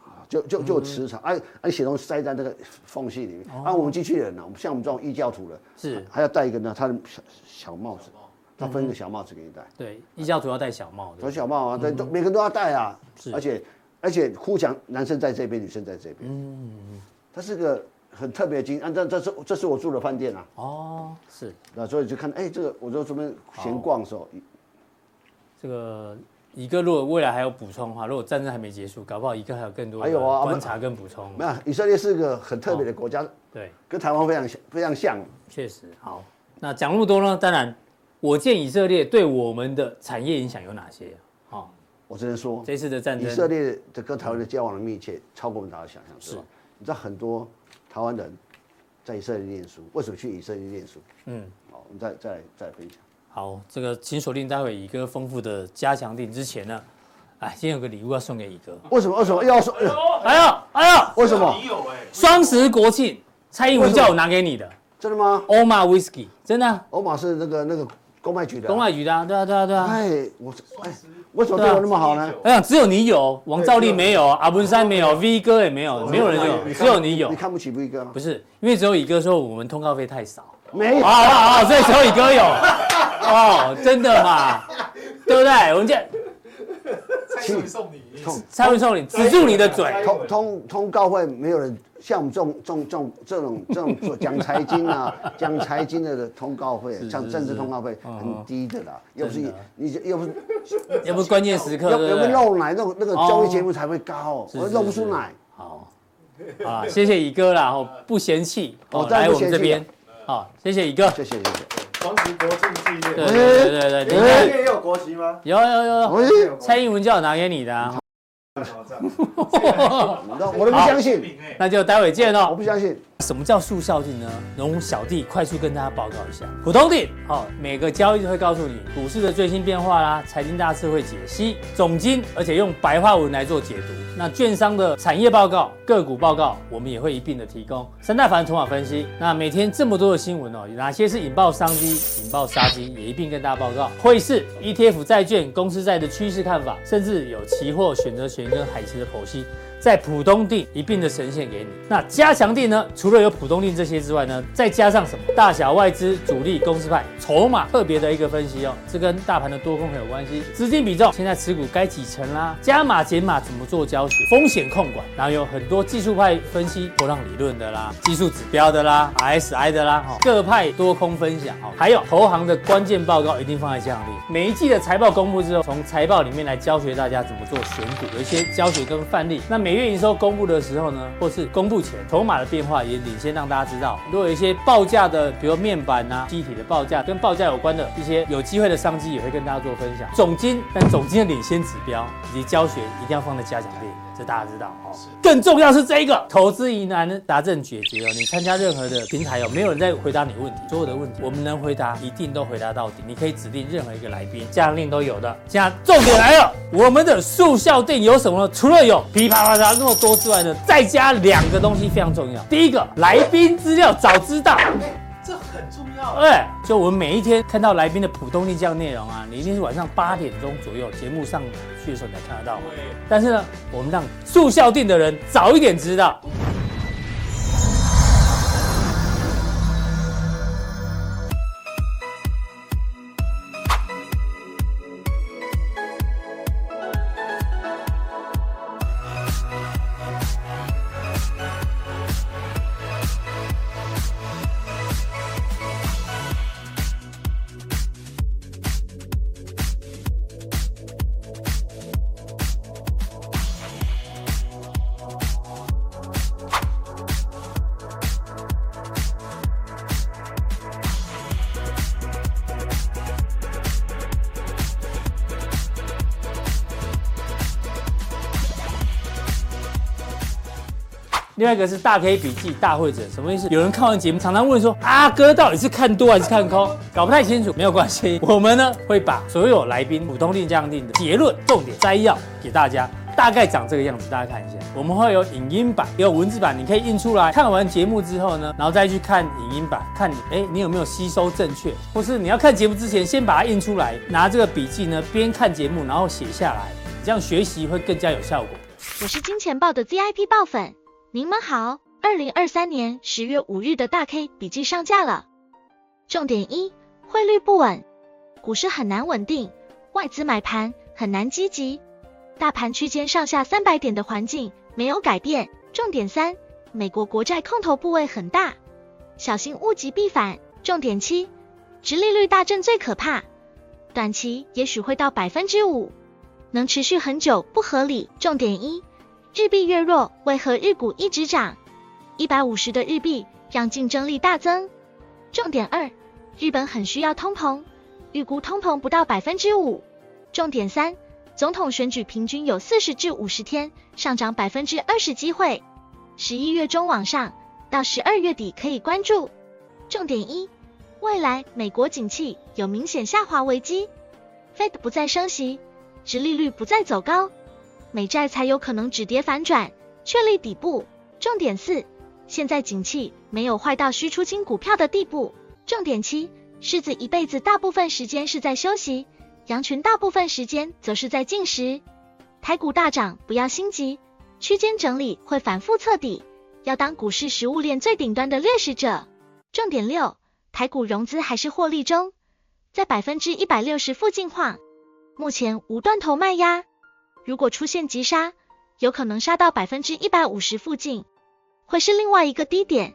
啊就就就有磁场，哎哎，血东西塞在那个缝隙里面。啊，我们机器人呢，像我们这种异教徒的，是。还要戴一个呢，他的小小帽子，他分一个小帽子给你戴。对，异教徒要戴小帽戴，小帽啊，对，都每个人都要戴啊是。而且而且哭墙，男生在这边，女生在这边。嗯，他是个很特别的经，啊，这这是这是我住的饭店啊，哦，是那所以就看，哎，这个我就这边闲逛的时候，这个乙哥，如果未来还有补充的话，如果战争还没结束，搞不好乙哥还有更多的还有啊观察跟补充。没有，以色列是个很特别的国家，对，跟台湾非常像非常像。确实好。那讲那么多呢？当然，我见以色列对我们的产业影响有哪些？好，我只能说，这次的战争，以色列的跟台湾的交往的密切，超过我们大家想象是。你知道很多台湾人在以色列念书，为什么去以色列念书？嗯，好，我们再再再来分享。好，这个请锁定待会乙哥丰富的加强定之前呢，哎，今天有个礼物要送给乙哥。为什么？为什么又要说？哎呦哎呦，哎呦，为什么？你有哎，双十国庆，蔡英文叫我拿给你的真的吗？欧玛 whisky，真的啊，欧马是那个那个公卖局的啊。公卖局的啊，对啊，对啊，对啊。哎，我哎，为什么对我那么好呢？哎呀只有你有，王兆力没有，阿文山没有，V 哥也没有，没有人有，只有你有你。看不起 V 哥吗不？是，因为只有乙哥说我们通告费太少。没有好。好好，所以只有乙哥有。(laughs) 哦，真的嘛？对不对？我们这蔡英文送你，蔡文送你，止住你的嘴。通通通告会没有人像我们这种这种这种这种这种做 (laughs) 讲财经啊，讲财经的通告费，像政治通告费很低的啦，又不是你又不是 (laughs) 又不是关键时刻，要要不对不？露奶那种那个综艺节目才会高，是我露不出奶。好，好啦，谢谢乙哥啦，哦，不嫌弃，哦，来我们这边，好，谢谢乙哥。谢谢谢谢。双十国庆纪对念，对对对对，你们也有国旗吗？有有有蔡英文叫我拿给你的啊，(laughs) 我都不相信，哎，那就待会见哦我哦。不相信。什么叫速效性呢？容小弟快速跟大家报告一下。普通錠，好、每个交易日会告诉你股市的最新变化啦，财经大事会解析总经，而且用白话文来做解读。那券商的产业报告、个股报告，我们也会一并的提供。三大法人筹码分析，那每天这么多的新闻哦，有哪些是引爆商机、引爆杀机，也一并跟大家报告。汇市、ETF 债券、公司债的趋势看法，甚至有期货、选择权跟海期的剖析。在浦东地一并的呈现给你。那加强地呢？除了有浦东地这些之外呢，再加上什么？大小外资、主力、公司派、筹码特别的一个分析哦，这跟大盘的多空很有关系。资金比重，现在持股该几成啦？加码减码怎么做教学？风险控管，然后有很多技术派分析、波浪理论的啦，技术指标的啦，RSI 的啦，各派多空分享哦，还有投行的关键报告一定放在加强錠。每一季的财报公布之后，从财报里面来教学大家怎么做选股，有一些教学跟范例。那每每月营收公布的时候呢，或是公布前，筹码的变化也领先让大家知道。如果有一些报价的，比如面板啊、机体的报价，跟报价有关的一些有机会的商机，也会跟大家做分享。总金，但总金的领先指标以及教学一定要放在加强錠，这大家知道哦。更重要是这一个投资疑难答证解决哦。你参加任何的平台哦，没有人在回答你问题，所有的问题我们能回答，一定都回答到底。你可以指定任何一个来宾，加强錠都有的。现在重点来了，我们的速效店有什么呢？除了有噼啪啪啪那么多之外呢，再加两个东西非常重要。第一个，来宾资料早知道。哎，就我们每一天看到来宾的普通錠这样内容啊，你一定是晚上八点钟左右节目上去的时候你才看得到嘛。但是呢，我们让住校定的人早一点知道。那个是大 K 笔记大会诊，什么意思？有人看完节目，常常问说：阿哥到底是看多还是看空？搞不太清楚，没有关系，我们呢会把所有来宾普通定加强錠的结论、重点摘要给大家，大概长这个样子，大家看一下。我们会有影音版，也有文字版，你可以印出来。看完节目之后呢，然后再去看影音版，看你哎你有没有吸收正确，或是你要看节目之前先把它印出来，拿这个笔记呢边看节目，然后写下来，这样学习会更加有效果。我是金钱豹的 VIP 爆粉。您们好，二零二三年十月五日的大 K 笔记上架了。重点一，汇率不稳，股市很难稳定，外资买盘很难积极，大盘区间上下三百点的环境没有改变。重点三，美国国债空头部位很大，小心物极必反。重点七，殖利率大震最可怕，短期也许会到百分之五，能持续很久不合理。重点一。日币越弱，为何日股一直涨？一百五十的日币让竞争力大增。重点二，日本很需要通膨，预估通膨不到百分之五。重点三，总统选举平均有四十至五十天上涨百分之二十机会，十一月中往上，到十二月底可以关注。重点一，未来美国景气有明显下滑危机，Fed 不再升息，殖利率不再走高。美债才有可能止跌反转，确立底部。重点四，现在景气没有坏到需出清股票的地步。重点七，狮子一辈子大部分时间是在休息，羊群大部分时间则是在进食。台股大涨不要心急，区间整理会反复测底，要当股市食物链最顶端的掠食者。重点六，台股融资还是获利中，在百分之一百六十附近晃，目前无断头卖压。如果出现急杀，有可能杀到百分之一百五十附近，会是另外一个低点。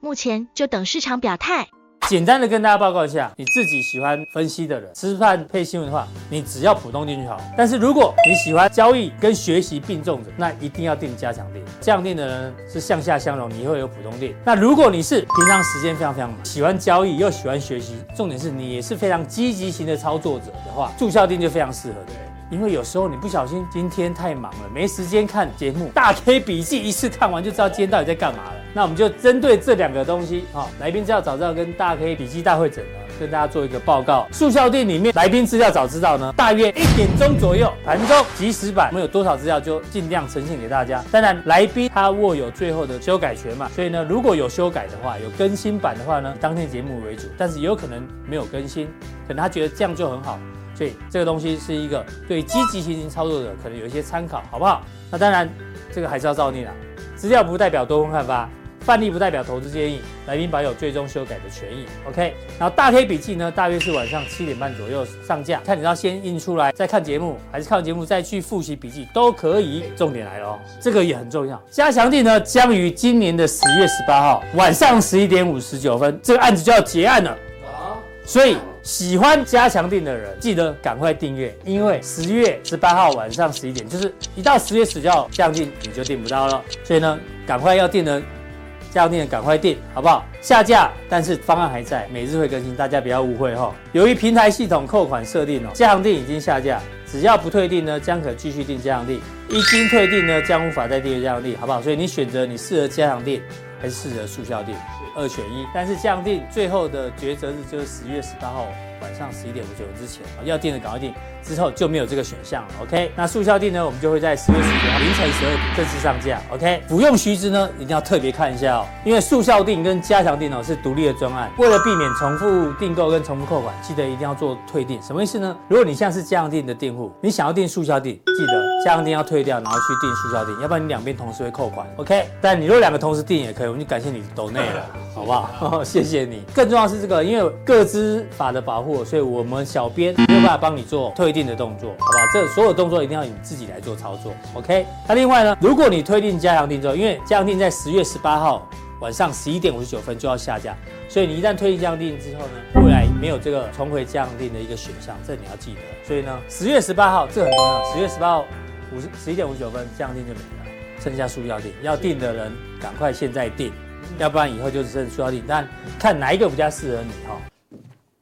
目前就等市场表态。简单的跟大家报告一下，你自己喜欢分析的人，吃饭配新闻的话，你只要普通錠就好。但是如果你喜欢交易跟学习并重的，那一定要定加强錠。加强錠的人是向下相容，你会有普通定。那如果你是平常时间非常非常忙，喜欢交易又喜欢学习，重点是你也是非常积极型的操作者的话，住校定就非常适合的。因为有时候你不小心今天太忙了，没时间看节目，大 K 笔记一次看完就知道今天到底在干嘛了。那我们就针对这两个东西，好，来宾资料早知道跟大 K 笔记大会诊呢，跟大家做一个报告。速效店里面来宾资料早知道呢，大约一点钟左右，盘中即时版，我们有多少资料就尽量呈现给大家。当然，来宾他握有最后的修改权嘛，所以呢，如果有修改的话，有更新版的话呢，当天节目为主，但是也有可能没有更新，可能他觉得这样就很好。所以这个东西是一个对积极型操作者可能有一些参考，好不好？那当然，这个还是要照念啊。资料不代表多空看法，范例不代表投资建议，来宾保有最终修改的权益。OK，然后大 K 笔记呢，大约是晚上七点半左右上架，看你要先印出来再看节目，还是看完节目再去复习笔记都可以。重点来了哦，这个也很重要。加强地呢，将于今年的十月十八号晚上十一点五十九分，这个案子就要结案了啊，所以。喜欢加强錠的人，记得赶快订阅，因为十月十八号晚上十一点，就是一到十月十九号加强錠你就订不到了。所以呢，赶快要订的加强錠的赶快订，好不好？下架，但是方案还在，每日会更新，大家不要误会哈。由于平台系统扣款设定哦，加强錠已经下架，只要不退订呢，将可继续订加强錠；一经退订呢，将无法再订阅加强錠，好不好？所以你选择你适合加强錠还是适合速效錠。二选一，但是这样定最后的抉择日就是十月十八号晚上十一点五九之前，要定的赶快定，之后就没有这个选项了。OK，那速效定呢，我们就会在十月十九号凌晨十二点正式上架。OK，服用须知呢，一定要特别看一下哦，因为速效定跟加强定哦是独立的专案，为了避免重复订购跟重复扣款，记得一定要做退订。什么意思呢？如果你现在是加强定的订户，你想要订速效定，记得加强定要退掉，然后去订速效定，要不然你两边同时会扣款。OK，但你如果两个同时订也可以，我们就感谢你抖内了。好不好？哦，谢谢你。更重要是这个，因为各资法的保护，所以我们小编没有办法帮你做退定的动作，好不好？这所有动作一定要你自己来做操作。OK。那另外呢，如果你推定加强定之后，因为加强定在十月十八号晚上十一点五十九分就要下架，所以你一旦推定加强錠之后呢，未来没有这个重回加强錠的一个选项，这你要记得。所以呢，十月十八号这很重要，十月十八号五十十一点五十九分加强錠就没了，剩下速效錠要订的人赶快现在订。要不然以后就只剩速效錠，但看哪一个比较适合你哈。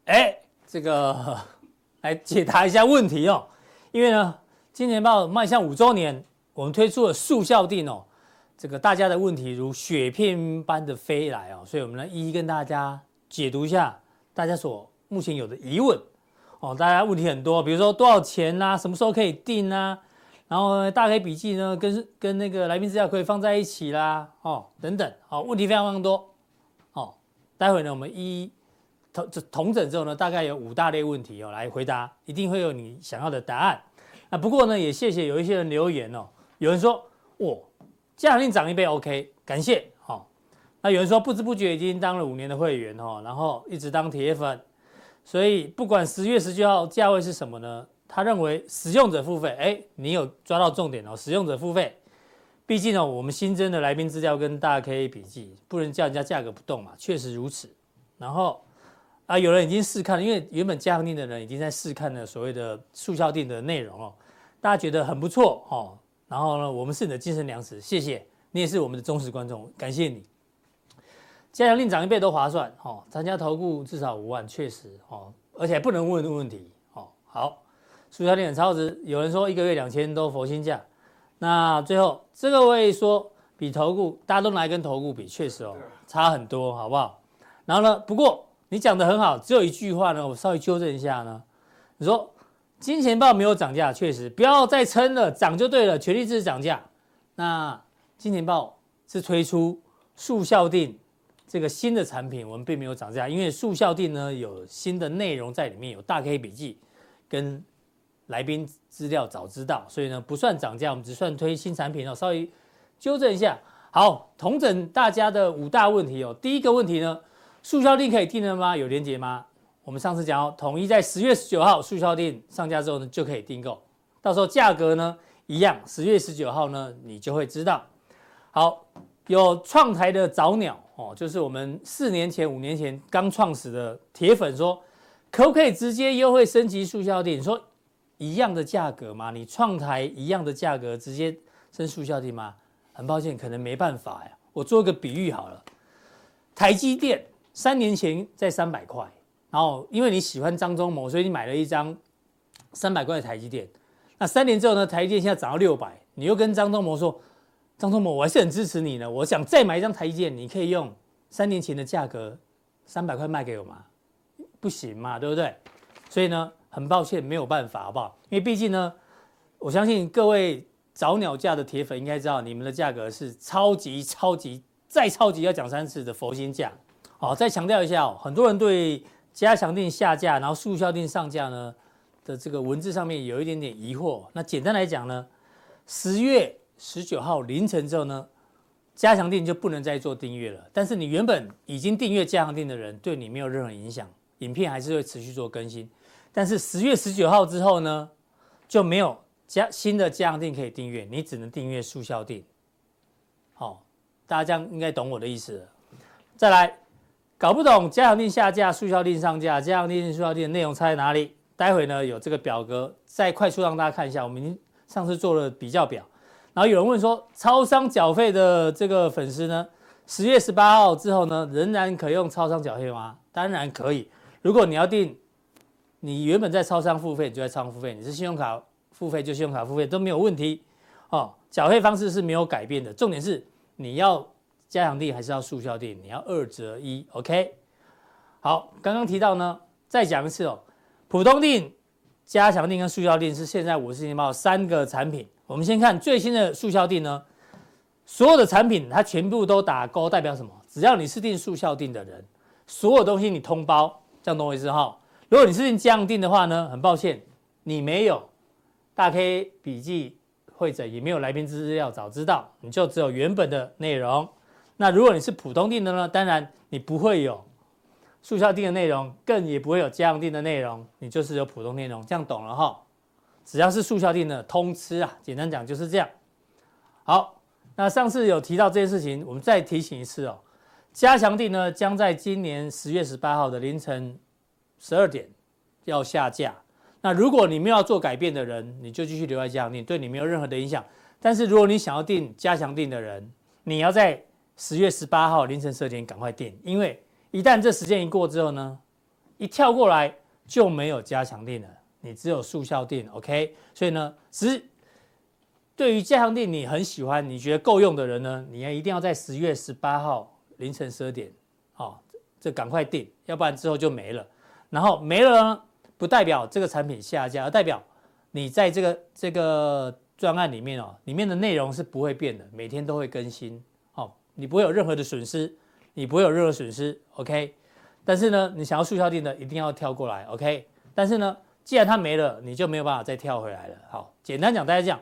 哎，这个来解答一下问题哦。因为呢，金钱爆迈向五周年，我们推出了速效錠哦。这个大家的问题如雪片般的飞来哦，所以我们呢一一跟大家解读一下大家所目前有的疑问哦。大家问题很多，比如说多少钱呐、什么时候可以订啊？然后大 K 笔记呢，跟跟那个来宾资料可以放在一起啦，哦，等等，好，问题非常非常多，哦，待会呢我们一一同这同整之后呢，大概有五大类问题哦来回答，一定会有你想要的答案。那不过呢，也谢谢有一些人留言哦，有人说，哇。加强錠涨一倍，OK，感谢。好、那有人说不知不觉已经当了五年的会员哦，然后一直当铁粉，所以不管十月十九号价位是什么呢？他认为使用者付费，哎，你有抓到重点哦，使用者付费。毕竟呢，我们新增的来宾资料跟大 K 笔记不能叫人家价格不动嘛，确实如此。然后啊，有人已经试看了，因为原本加强錠的人已经在试看了所谓的速效店的内容哦，大家觉得很不错哦。然后呢，我们是你的精神粮食，谢谢你也是我们的忠实观众，感谢你。加强令涨一倍都划算，哦，参加投顾至少五万，确实哦，而且不能问问题，哦，好，速效店很超值，有人说一个月两千多佛心价，那最后这个位说比投顾，大家都拿来跟投顾比，确实哦，差很多，好不好？然后呢，不过你讲得很好，只有一句话呢，我稍微纠正一下呢，你说。金钱豹没有涨价，确实不要再撑了，涨就对了，全力支持涨价。那金钱豹是推出速效定这个新的产品，我们并没有涨价，因为速效定呢有新的内容在里面，有大 K 笔记跟来宾资料早知道，所以呢不算涨价，我们只算推新产品哦。稍微纠正一下，好，统整大家的五大问题哦。第一个问题呢，速效錠可以订了吗？有连接吗？我们上次讲哦，统一在十月十九号速效錠上架之后呢，就可以订购，到时候价格呢一样，十月十九号呢你就会知道。好，有创台的早鸟哦，就是我们四年前、五年前刚创始的铁粉说，可不可以直接优惠升级速效錠？你说一样的价格吗？你创台一样的价格直接升速效錠吗？很抱歉，可能没办法呀。我做一个比喻好了，台积电三年前在三百块。然后，因为你喜欢张忠谋，所以你买了一张三百块的台积电。那三年之后呢，台积电现在涨到六百，你又跟张忠谋说：“张忠谋，我还是很支持你的，我想再买一张台积电，你可以用三年前的价格三百块卖给我吗？不行嘛，对不对？所以呢，很抱歉，没有办法，好不好？因为毕竟呢，我相信各位早鸟价的铁粉应该知道，你们的价格是超级超级再超级要讲三次的佛心价。好，再强调一下哦，很多人对。加强錠下架，然后速效錠上架呢的这个文字上面有一点点疑惑。那简单来讲呢，十月十九号凌晨之后呢，加强錠就不能再做订阅了。但是你原本已经订阅加强錠的人，对你没有任何影响，影片还是会持续做更新。但是十月十九号之后呢，就没有加新的加强錠可以订阅，你只能订阅速效錠。好，大家这样应该懂我的意思了。再来。搞不懂加强錠下架，速效錠上架，加强錠、速效錠的内容差在哪里？待会呢有这个表格，再快速让大家看一下。我们已经上次做了比较表，然后有人问说，超商缴费的这个粉丝呢，十月十八号之后呢，仍然可用超商缴费吗？当然可以。如果你要订，你原本在超商付费，你就在超商付费；你是信用卡付费，就信用卡付费都没有问题。哦，缴费方式是没有改变的，重点是你要。加强定还是要速效定？你要二择一，OK？好，刚刚提到呢，再讲一次哦。普通定、加强定跟速效定是现在五十年报三个产品。我们先看最新的速效定呢，所有的产品它全部都打勾，代表什么？只要你是订速效定的人，所有东西你通包，这样懂我意思哈？如果你是订加强定的话呢，很抱歉，你没有大 K 笔记会诊，也没有来宾资料早知道，你就只有原本的内容。那如果你是普通定的呢？当然你不会有速效定的内容，更也不会有加强錠的内容，你就是有普通内容，这样懂了哈？只要是速效定的通吃啊，简单讲就是这样。好，那上次有提到这件事情，我们再提醒一次哦。加强錠呢，将在今年十月十八号的凌晨十二点要下架。那如果你没有要做改变的人，你就继续留在加强錠，对你没有任何的影响。但是如果你想要订加强錠的人，你要在十月十八号凌晨十二点，赶快订，因为一旦这时间一过之后呢，一跳过来就没有加强錠了，你只有速效錠，OK？所以呢，只对于加强錠你很喜欢，你觉得够用的人呢，你要一定要在十月十八号凌晨十二点，哦，这赶快订，要不然之后就没了。然后没了呢，不代表这个产品下架，而代表你在这个这个专案里面哦，里面的内容是不会变的，每天都会更新，你不会有任何的损失，你不会有任何损失，OK。但是呢，你想要速效定的一定要跳过来，OK。但是呢，既然它没了，你就没有办法再跳回来了。好，简单讲，大家这样。